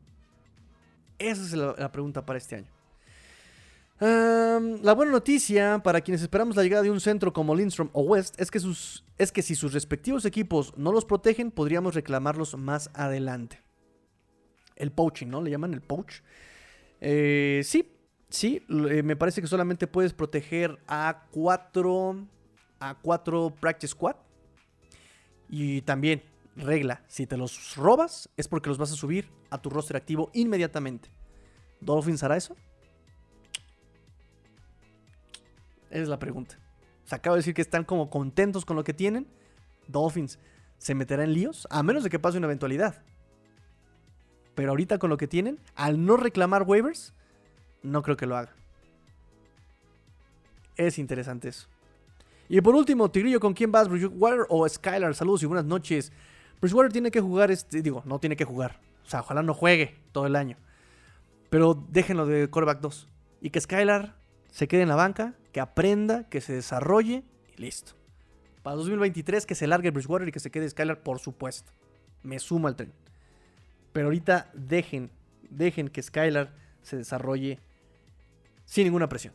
Esa es la pregunta para este año la buena noticia para quienes esperamos la llegada de un centro como Lindstrom o West es que, sus, es que si sus respectivos equipos no los protegen, podríamos reclamarlos más adelante. El poaching, ¿no? Le llaman el poach. Eh, sí, sí, eh, me parece que solamente puedes proteger a cuatro, a cuatro practice squad. Y también, regla, si te los robas es porque los vas a subir a tu roster activo inmediatamente. ¿Dolphins hará eso? es la pregunta. Se acaba de decir que están como contentos con lo que tienen. Dolphins se meterá en líos, a menos de que pase una eventualidad. Pero ahorita con lo que tienen, al no reclamar waivers, no creo que lo haga. Es interesante eso. Y por último, Tigrillo, ¿con quién vas? ¿Bridgewater o Skylar? Saludos y buenas noches. Bridgewater tiene que jugar, este, digo, no tiene que jugar. O sea, ojalá no juegue todo el año. Pero déjenlo de quarterback 2. Y que Skylar se quede en la banca, que aprenda, que se desarrolle y listo. Para 2023 que se largue Bridgewater y que se quede Skylar, por supuesto. Me sumo al tren. Pero ahorita dejen, dejen que Skylar se desarrolle sin ninguna presión.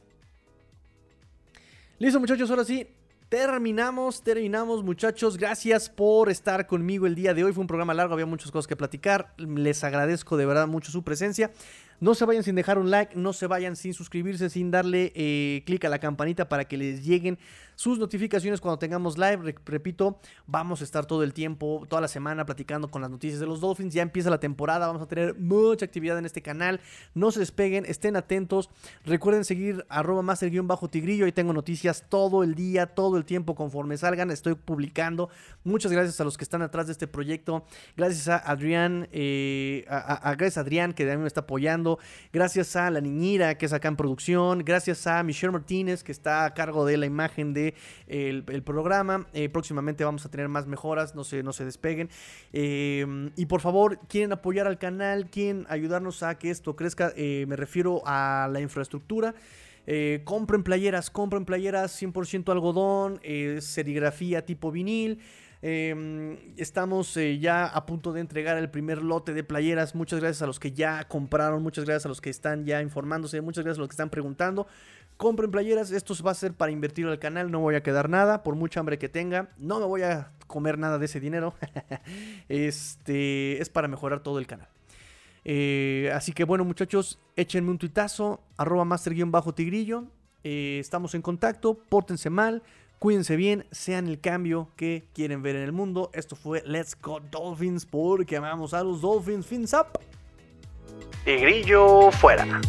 Listo muchachos, ahora sí, terminamos, terminamos muchachos. Gracias por estar conmigo el día de hoy. Fue un programa largo, había muchas cosas que platicar. Les agradezco de verdad mucho su presencia. No se vayan sin dejar un like, no se vayan sin suscribirse, sin darle eh, clic a la campanita para que les lleguen sus notificaciones cuando tengamos live. repito, vamos a estar todo el tiempo, toda la semana platicando con las noticias de los Dolphins. Ya empieza la temporada, vamos a tener mucha actividad en este canal. No se despeguen, estén atentos. Recuerden seguir arroba master-tigrillo. Ahí tengo noticias todo el día, todo el tiempo conforme salgan. Estoy publicando. Muchas gracias a los que están atrás de este proyecto. Gracias a Adrián, eh, a, gracias a Adrián que también me está apoyando. Gracias a la niñira que en producción. Gracias a Michelle Martínez que está a cargo de la imagen de el, programa. Eh, próximamente vamos a tener más mejoras, no se, no se despeguen. Em, y por favor, quieren apoyar al canal, quieren ayudarnos a que esto crezca, eh, me refiero a la infraestructura. Eh, compren playeras, compren playeras 100% algodón, serigrafía tipo vinil. Em, estamos ya a punto de entregar el primer lote de playeras. Muchas gracias a los que ya compraron, muchas gracias a los que están ya informándose, muchas gracias a los que están preguntando. Compren playeras, esto va a ser para invertir al canal, no voy a quedar nada, por mucha hambre que tenga, no me voy a comer nada de ese dinero. este es para mejorar todo el canal. Eh, así que bueno muchachos, échenme un tuitazo, arroba master-tigrillo. Eh, estamos en contacto, pórtense mal, cuídense bien, sean el cambio que quieren ver en el mundo. Esto fue Let's Go Dolphins porque amamos a los Dolphins. Fins up. Tigrillo fuera.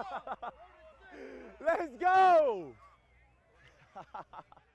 Let's go!